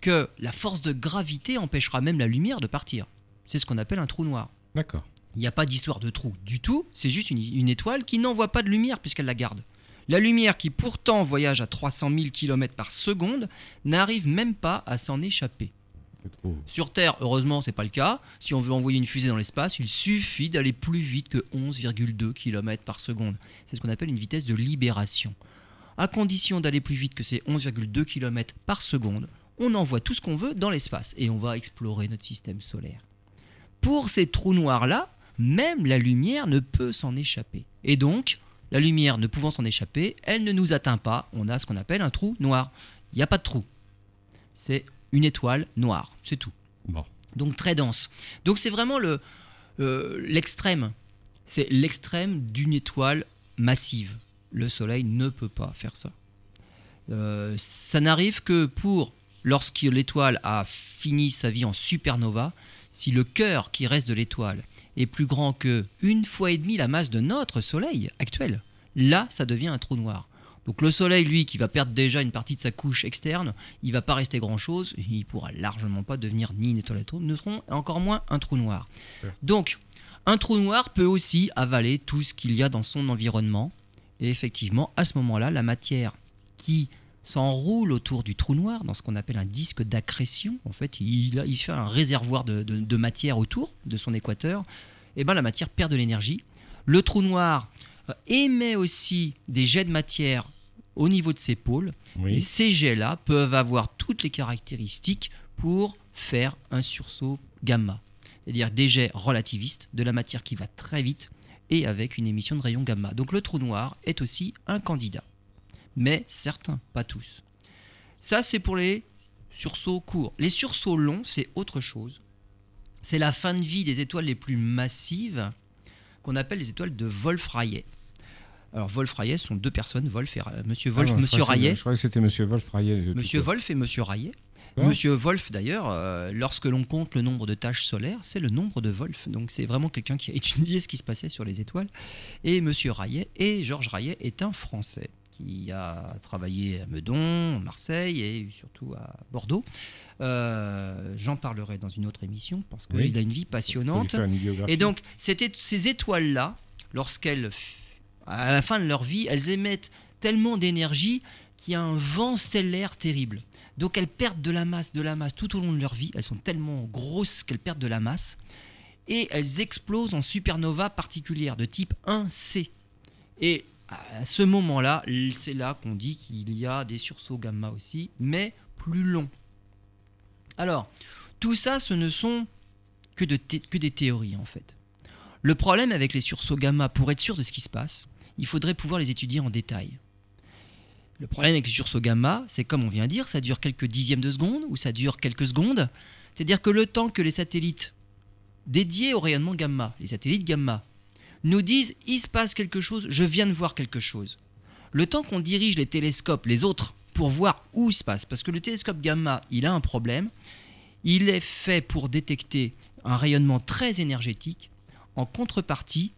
que la force de gravité empêchera même la lumière de partir. C'est ce qu'on appelle un trou noir. D'accord. Il n'y a pas d'histoire de trou du tout, c'est juste une, étoile qui n'envoie pas de lumière puisqu'elle la garde. La lumière qui pourtant voyage à 300 000 km par seconde n'arrive même pas à s'en échapper. Sur Terre, heureusement, c'est pas le cas. Si on veut envoyer une fusée dans l'espace, il suffit d'aller plus vite que 11,2 km par seconde. C'est ce qu'on appelle une vitesse de libération à condition d'aller plus vite que ces 11,2 km par seconde, on envoie tout ce qu'on veut dans l'espace et on va explorer notre système solaire. Pour ces trous noirs-là, même la lumière ne peut s'en échapper. Et donc, la lumière ne pouvant s'en échapper, elle ne nous atteint pas. On a ce qu'on appelle un trou noir. Il n'y a pas de trou. C'est une étoile noire, c'est tout. Donc très dense. Donc c'est vraiment le euh, l'extrême. c'est l'extrême d'une étoile massive. Le Soleil ne peut pas faire ça. Euh, ça n'arrive que pour lorsque l'étoile a fini sa vie en supernova, si le cœur qui reste de l'étoile est plus grand que une fois et demie la masse de notre Soleil actuel, là, ça devient un trou noir. Donc le Soleil, lui, qui va perdre déjà une partie de sa couche externe, il va pas rester grand-chose, il pourra largement pas devenir ni une étoile à neutron, et encore moins un trou noir. Donc, un trou noir peut aussi avaler tout ce qu'il y a dans son environnement, et effectivement, à ce moment-là, la matière qui s'enroule autour du trou noir dans ce qu'on appelle un disque d'accrétion. En fait, il, il, fait un réservoir de, matière autour de son équateur. Et eh ben, la matière perd de l'énergie. Le trou noir euh, émet aussi des jets de matière au niveau de ses pôles. Et ces jets-là peuvent avoir toutes les caractéristiques pour faire un sursaut gamma. C'est-à-dire des jets relativistes, de la matière qui va très vite, et avec une émission de rayons gamma. Donc le trou noir est aussi un candidat. Mais certains, pas tous. Ça, c'est pour les sursauts courts. Les sursauts longs, c'est autre chose. C'est la fin de vie des étoiles les plus massives qu'on appelle les étoiles de Wolf-Rayet. Alors Wolf-Rayet sont deux personnes, Wolf et Monsieur Wolf, ah Monsieur Rayet. Je croyais que c'était Monsieur Wolf-Rayet. Monsieur Wolf et Monsieur Rayet. Monsieur Wolf, d'ailleurs, euh, lorsque l'on compte le nombre de tâches solaires, c'est le nombre de Wolf. Donc c'est vraiment quelqu'un qui a étudié ce qui se passait sur les étoiles. Et Monsieur Rayet, et Georges Rayet est un Français qui a travaillé à Meudon, à Marseille et surtout à Bordeaux. Euh, j'en parlerai dans une autre émission parce qu'il a une vie passionnante. et donc, c'était ces étoiles-là, lorsqu'elles, à la fin de leur vie, elles émettent tellement d'énergie qu'il y a un vent stellaire terrible. Donc elles perdent de la masse, de la masse tout au long de leur vie. Elles sont tellement grosses qu'elles perdent de la masse. Et elles explosent en supernova particulière de type 1C. Et à ce moment-là, c'est là qu'on dit qu'il y a des sursauts gamma aussi, mais plus longs. Alors, tout ça, ce ne sont que, des théories en fait. Le problème avec les sursauts gamma, pour être sûr de ce qui se passe, il faudrait pouvoir les étudier en détail. Le problème avec les sursauts gamma, c'est comme on vient de dire, ça dure quelques dixièmes de seconde ou ça dure quelques secondes. C'est-à-dire que le temps que les satellites dédiés au rayonnement gamma, les satellites gamma, nous disent il se passe quelque chose, je viens de voir quelque chose. Le temps qu'on dirige les télescopes, les autres, pour voir où il se passe, parce que le télescope gamma, il a un problème, il est fait pour détecter un rayonnement très énergétique. En contrepartie,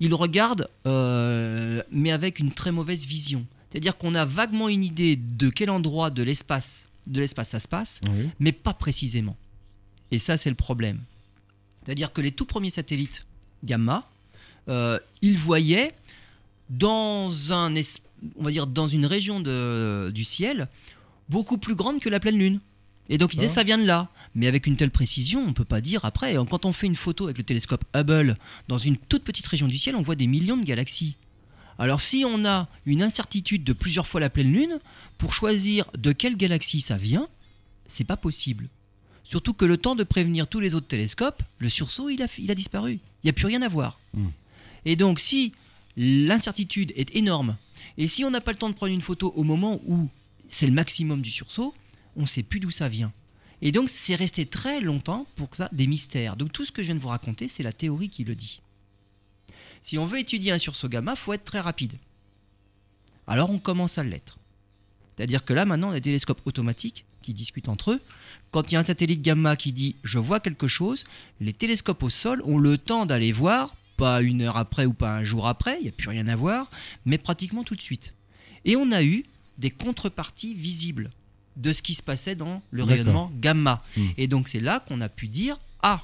il regarde, euh, mais avec une très mauvaise vision. C'est-à-dire qu'on a vaguement une idée de quel endroit de l'espace de l'espace ça se passe, mais pas précisément. Et ça, c'est le problème. C'est-à-dire que les tout premiers satellites gamma, euh, ils voyaient dans un on va dire dans une région de, du ciel beaucoup plus grande que la pleine lune. Et donc ils disaient ça vient de là. Mais avec une telle précision, on ne peut pas dire après. Quand on fait une photo avec le télescope Hubble dans une toute petite région du ciel, on voit des millions de galaxies. Alors si on a une incertitude de plusieurs fois la pleine lune, pour choisir de quelle galaxie ça vient, c'est pas possible. Surtout que le temps de prévenir tous les autres télescopes, le sursaut, il a, il a disparu. Il n'y a plus rien à voir. Hmm. Et donc, si l'incertitude est énorme, et si on n'a pas le temps de prendre une photo au moment où c'est le maximum du sursaut, on ne sait plus d'où ça vient. Et donc, c'est resté très longtemps pour ça des mystères. Donc, tout ce que je viens de vous raconter, c'est la théorie qui le dit. Si on veut étudier un sursaut gamma, faut être très rapide. Alors, on commence à l'être. C'est-à-dire que là, maintenant, on a des télescopes automatiques qui discutent entre eux. Quand il y a un satellite gamma qui dit je vois quelque chose, les télescopes au sol ont le temps d'aller voir, pas une heure après ou pas un jour après, il n'y a plus rien à voir, mais pratiquement tout de suite. Et on a eu des contreparties visibles de ce qui se passait dans le rayonnement gamma. Hmm. Et donc c'est là qu'on a pu dire ah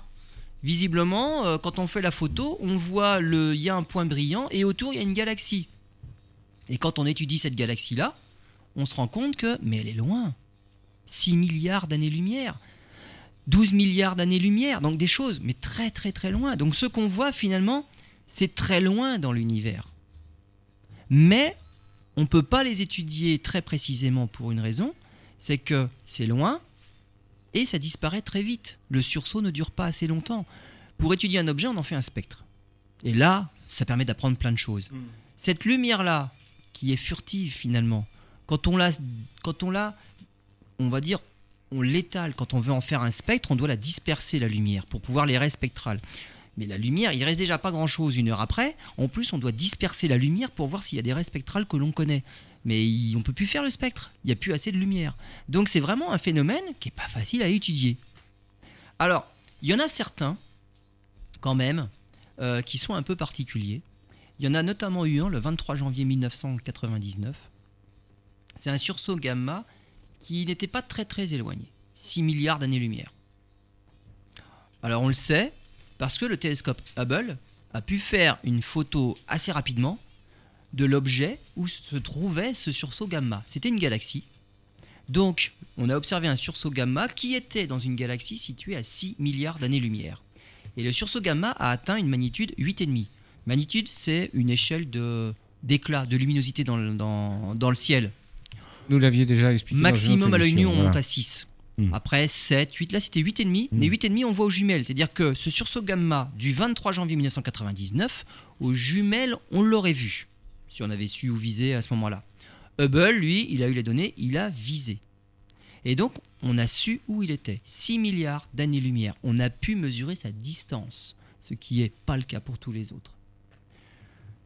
visiblement euh, quand on fait la photo, on voit le il y a un point brillant et autour il y a une galaxie. Et quand on étudie cette galaxie là, on se rend compte que mais elle est loin. 6 milliards d'années-lumière. 12 milliards d'années-lumière, donc des choses, mais très très très loin. Donc ce qu'on voit finalement, c'est très loin dans l'univers. Mais on ne peut pas les étudier très précisément pour une raison, c'est que c'est loin et ça disparaît très vite. Le sursaut ne dure pas assez longtemps. Pour étudier un objet, on en fait un spectre. Et là, ça permet d'apprendre plein de choses. Hmm. Cette lumière-là, qui est furtive finalement, quand on l'a, quand on l'a, on va dire, on l'étale. Quand on veut en faire un spectre, on doit la disperser la lumière pour pouvoir les spectrales. Mais la lumière, il reste déjà pas grand-chose une heure après. En plus, on doit disperser la lumière pour voir s'il y a des raies spectrales que l'on connaît mais on peut plus faire le spectre. Il n'y a plus assez de lumière. Donc c'est vraiment un phénomène qui n'est pas facile à étudier. Alors, il y en a certains, quand même, euh, qui sont un peu particuliers. Il y en a notamment eu un le 23 janvier 1999. C'est un sursaut gamma qui n'était pas très très éloigné, 6 milliards d'années-lumière. Alors on le sait parce que le télescope Hubble a pu faire une photo assez rapidement de l'objet où se trouvait ce sursaut gamma. C'était une galaxie. Donc, on a observé un sursaut gamma qui était dans une galaxie située à 6 milliards d'années-lumière. Et le sursaut gamma a atteint une magnitude 8,5. Magnitude, c'est une échelle d'éclat, de, luminosité dans le, dans, le ciel. Nous l'aviez déjà expliqué. Maximum à l'œil nu, on monte à 6. Hmm. Après 7, 8, là c'était 8,5, hmm. mais 8,5 on voit aux jumelles. C'est-à-dire que ce sursaut gamma du 23 janvier 1999, aux jumelles on l'aurait vu si on avait su où viser à ce moment-là. Hubble, lui, il a eu les données, il a visé. Et donc, on a su où il était. 6 milliards d'années-lumière. On a pu mesurer sa distance, ce qui n'est pas le cas pour tous les autres.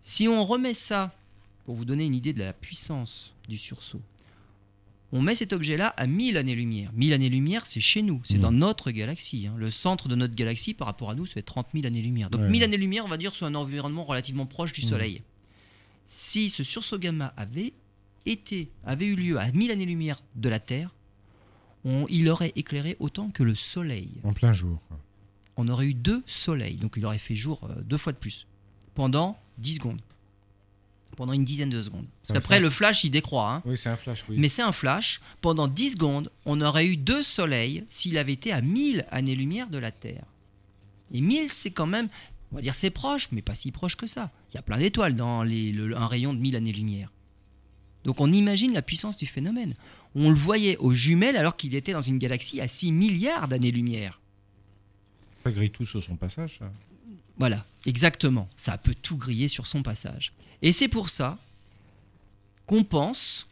Si on remet ça, pour vous donner une idée de la puissance du sursaut, on met cet objet-là à 1000 années-lumière. 1000 années-lumière, c'est chez nous, c'est mmh. dans notre galaxie. Hein. Le centre de notre galaxie par rapport à nous, c'est 30 000 années-lumière. Donc 1000 années-lumière, on va dire, sur un environnement relativement proche du mmh. Si ce sursaut gamma avait été, avait eu lieu à 1000 années-lumière de la Terre, il aurait éclairé autant que le Soleil. En plein jour. On aurait eu deux soleils, donc il aurait fait jour euh, deux fois de plus, pendant 10 secondes. Pendant une dizaine de secondes. Parce qu'après, le flash, il décroît. Hein. Oui, c'est un flash, oui. Mais c'est un flash. Pendant 10 secondes, on aurait eu deux soleils s'il avait été à 1000 années-lumière de la Terre. Et 1000, c'est quand même on va dire c'est proche, mais pas si proche que ça. Il y a plein d'étoiles dans un rayon de 1000 années-lumière. Donc on imagine la puissance du phénomène. On le voyait aux jumelles alors qu'il était dans une galaxie à 6 milliards d'années-lumière. Ça grille tout sur son passage. Voilà, exactement. Ça peut tout griller sur son passage. Et c'est pour ça qu'on pense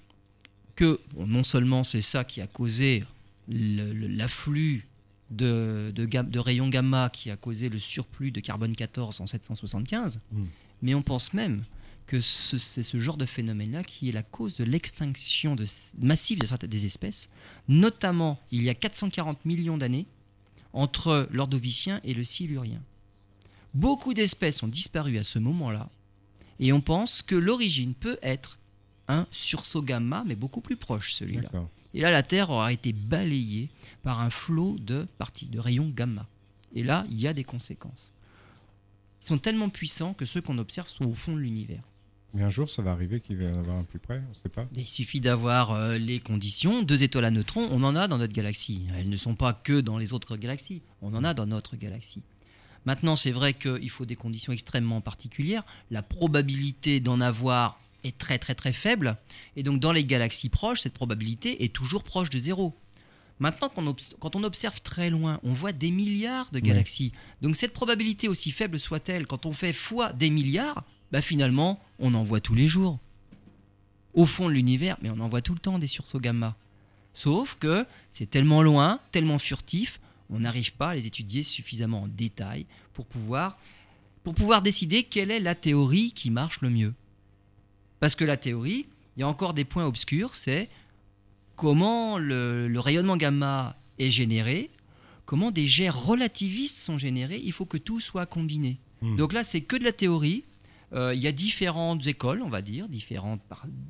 que non seulement c'est ça qui a causé l'afflux de, de, rayons gamma qui a causé le surplus de carbone 14 en 775, hmm. mais on pense même que c'est ce genre de phénomène-là qui est la cause de l'extinction de, massive de certaines des espèces, notamment il y a 440 millions d'années entre l'ordovicien et le silurien. Beaucoup d'espèces ont disparu à ce moment-là, et on pense que l'origine peut être un sursaut gamma, mais beaucoup plus proche celui-là. Et là, la Terre aura été balayée par un flot de parties, de rayons gamma. Et là, il y a des conséquences. Ils sont tellement puissants que ceux qu'on observe sont au fond de l'univers. Mais un jour, ça va arriver qu'il va y en avoir un plus près, on ne sait pas. Il suffit d'avoir euh, les conditions. Deux étoiles à neutrons, on en a dans notre galaxie. Elles ne sont pas que dans les autres galaxies. On en a dans notre galaxie. Maintenant, c'est vrai qu'il faut des conditions extrêmement particulières. La probabilité d'en avoir est très très très faible. Et donc dans les galaxies proches, cette probabilité est toujours proche de zéro. Maintenant, quand on observe très loin, on voit des milliards de galaxies. Donc cette probabilité, aussi faible soit-elle, quand on fait fois des milliards, bah finalement, on en voit tous les jours. Au fond de l'univers, mais on en voit tout le temps des sursauts gamma. Sauf que c'est tellement loin, tellement furtif, on n'arrive pas à les étudier suffisamment en détail pour pouvoir, pour pouvoir décider quelle est la théorie qui marche le mieux. Parce que la théorie, il y a encore des points obscurs, c'est comment le, rayonnement gamma est généré, comment des jets relativistes sont générés, il faut que tout soit combiné. Hmm. Donc là, c'est que de la théorie. Euh, il y a différentes écoles, on va dire, différents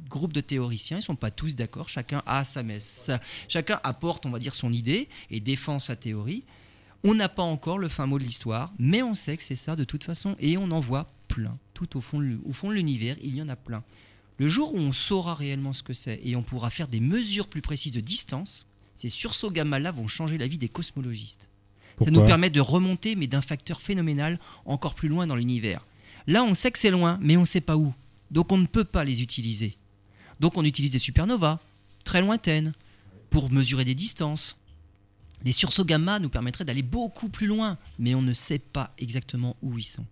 groupes de théoriciens. Ils ne sont pas tous d'accord. Chacun a sa messe. Chacun apporte, on va dire, son idée et défend sa théorie. On n'a pas encore le fin mot de l'histoire, mais on sait que c'est ça de toute façon. Et on en voit plein. Tout au fond, au fond de l'univers, il y en a plein. Le jour où on saura réellement ce que c'est et on pourra faire des mesures plus précises de distance, ces sursauts gamma-là vont changer la vie des cosmologistes. ça nous permet de remonter, mais d'un facteur phénoménal encore plus loin dans l'univers. Là, on sait que c'est loin, mais on ne sait pas où. Donc on ne peut pas les utiliser. Donc on utilise des supernovas, très lointaines, pour mesurer des distances. Les sursauts gamma nous permettraient d'aller beaucoup plus loin, mais on ne sait pas exactement où ils sont.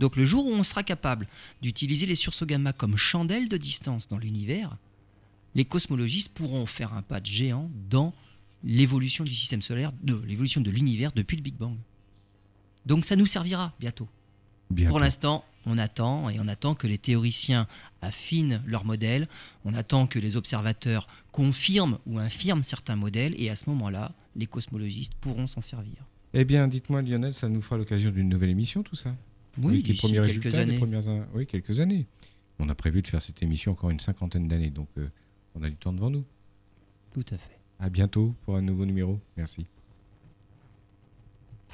Donc le jour où on sera capable d'utiliser les sursauts gamma comme chandelle de distance dans l'univers, les cosmologistes pourront faire un pas de géant dans l'évolution du système solaire, de l'évolution de l'univers depuis le Big Bang. Donc ça nous servira bientôt. Pour l'instant, on attend et on attend que les théoriciens affinent leurs modèles, on attend que les observateurs confirment ou infirment certains modèles et à ce moment-là, les cosmologistes pourront s'en servir. Eh bien, dites-moi Lionel, ça nous fera l'occasion d'une nouvelle émission tout ça oui, quelques années. Oui, quelques années. On a prévu de faire cette émission encore une cinquantaine d'années, donc euh, on a du temps devant nous. Tout à fait. À bientôt pour un nouveau numéro. Merci.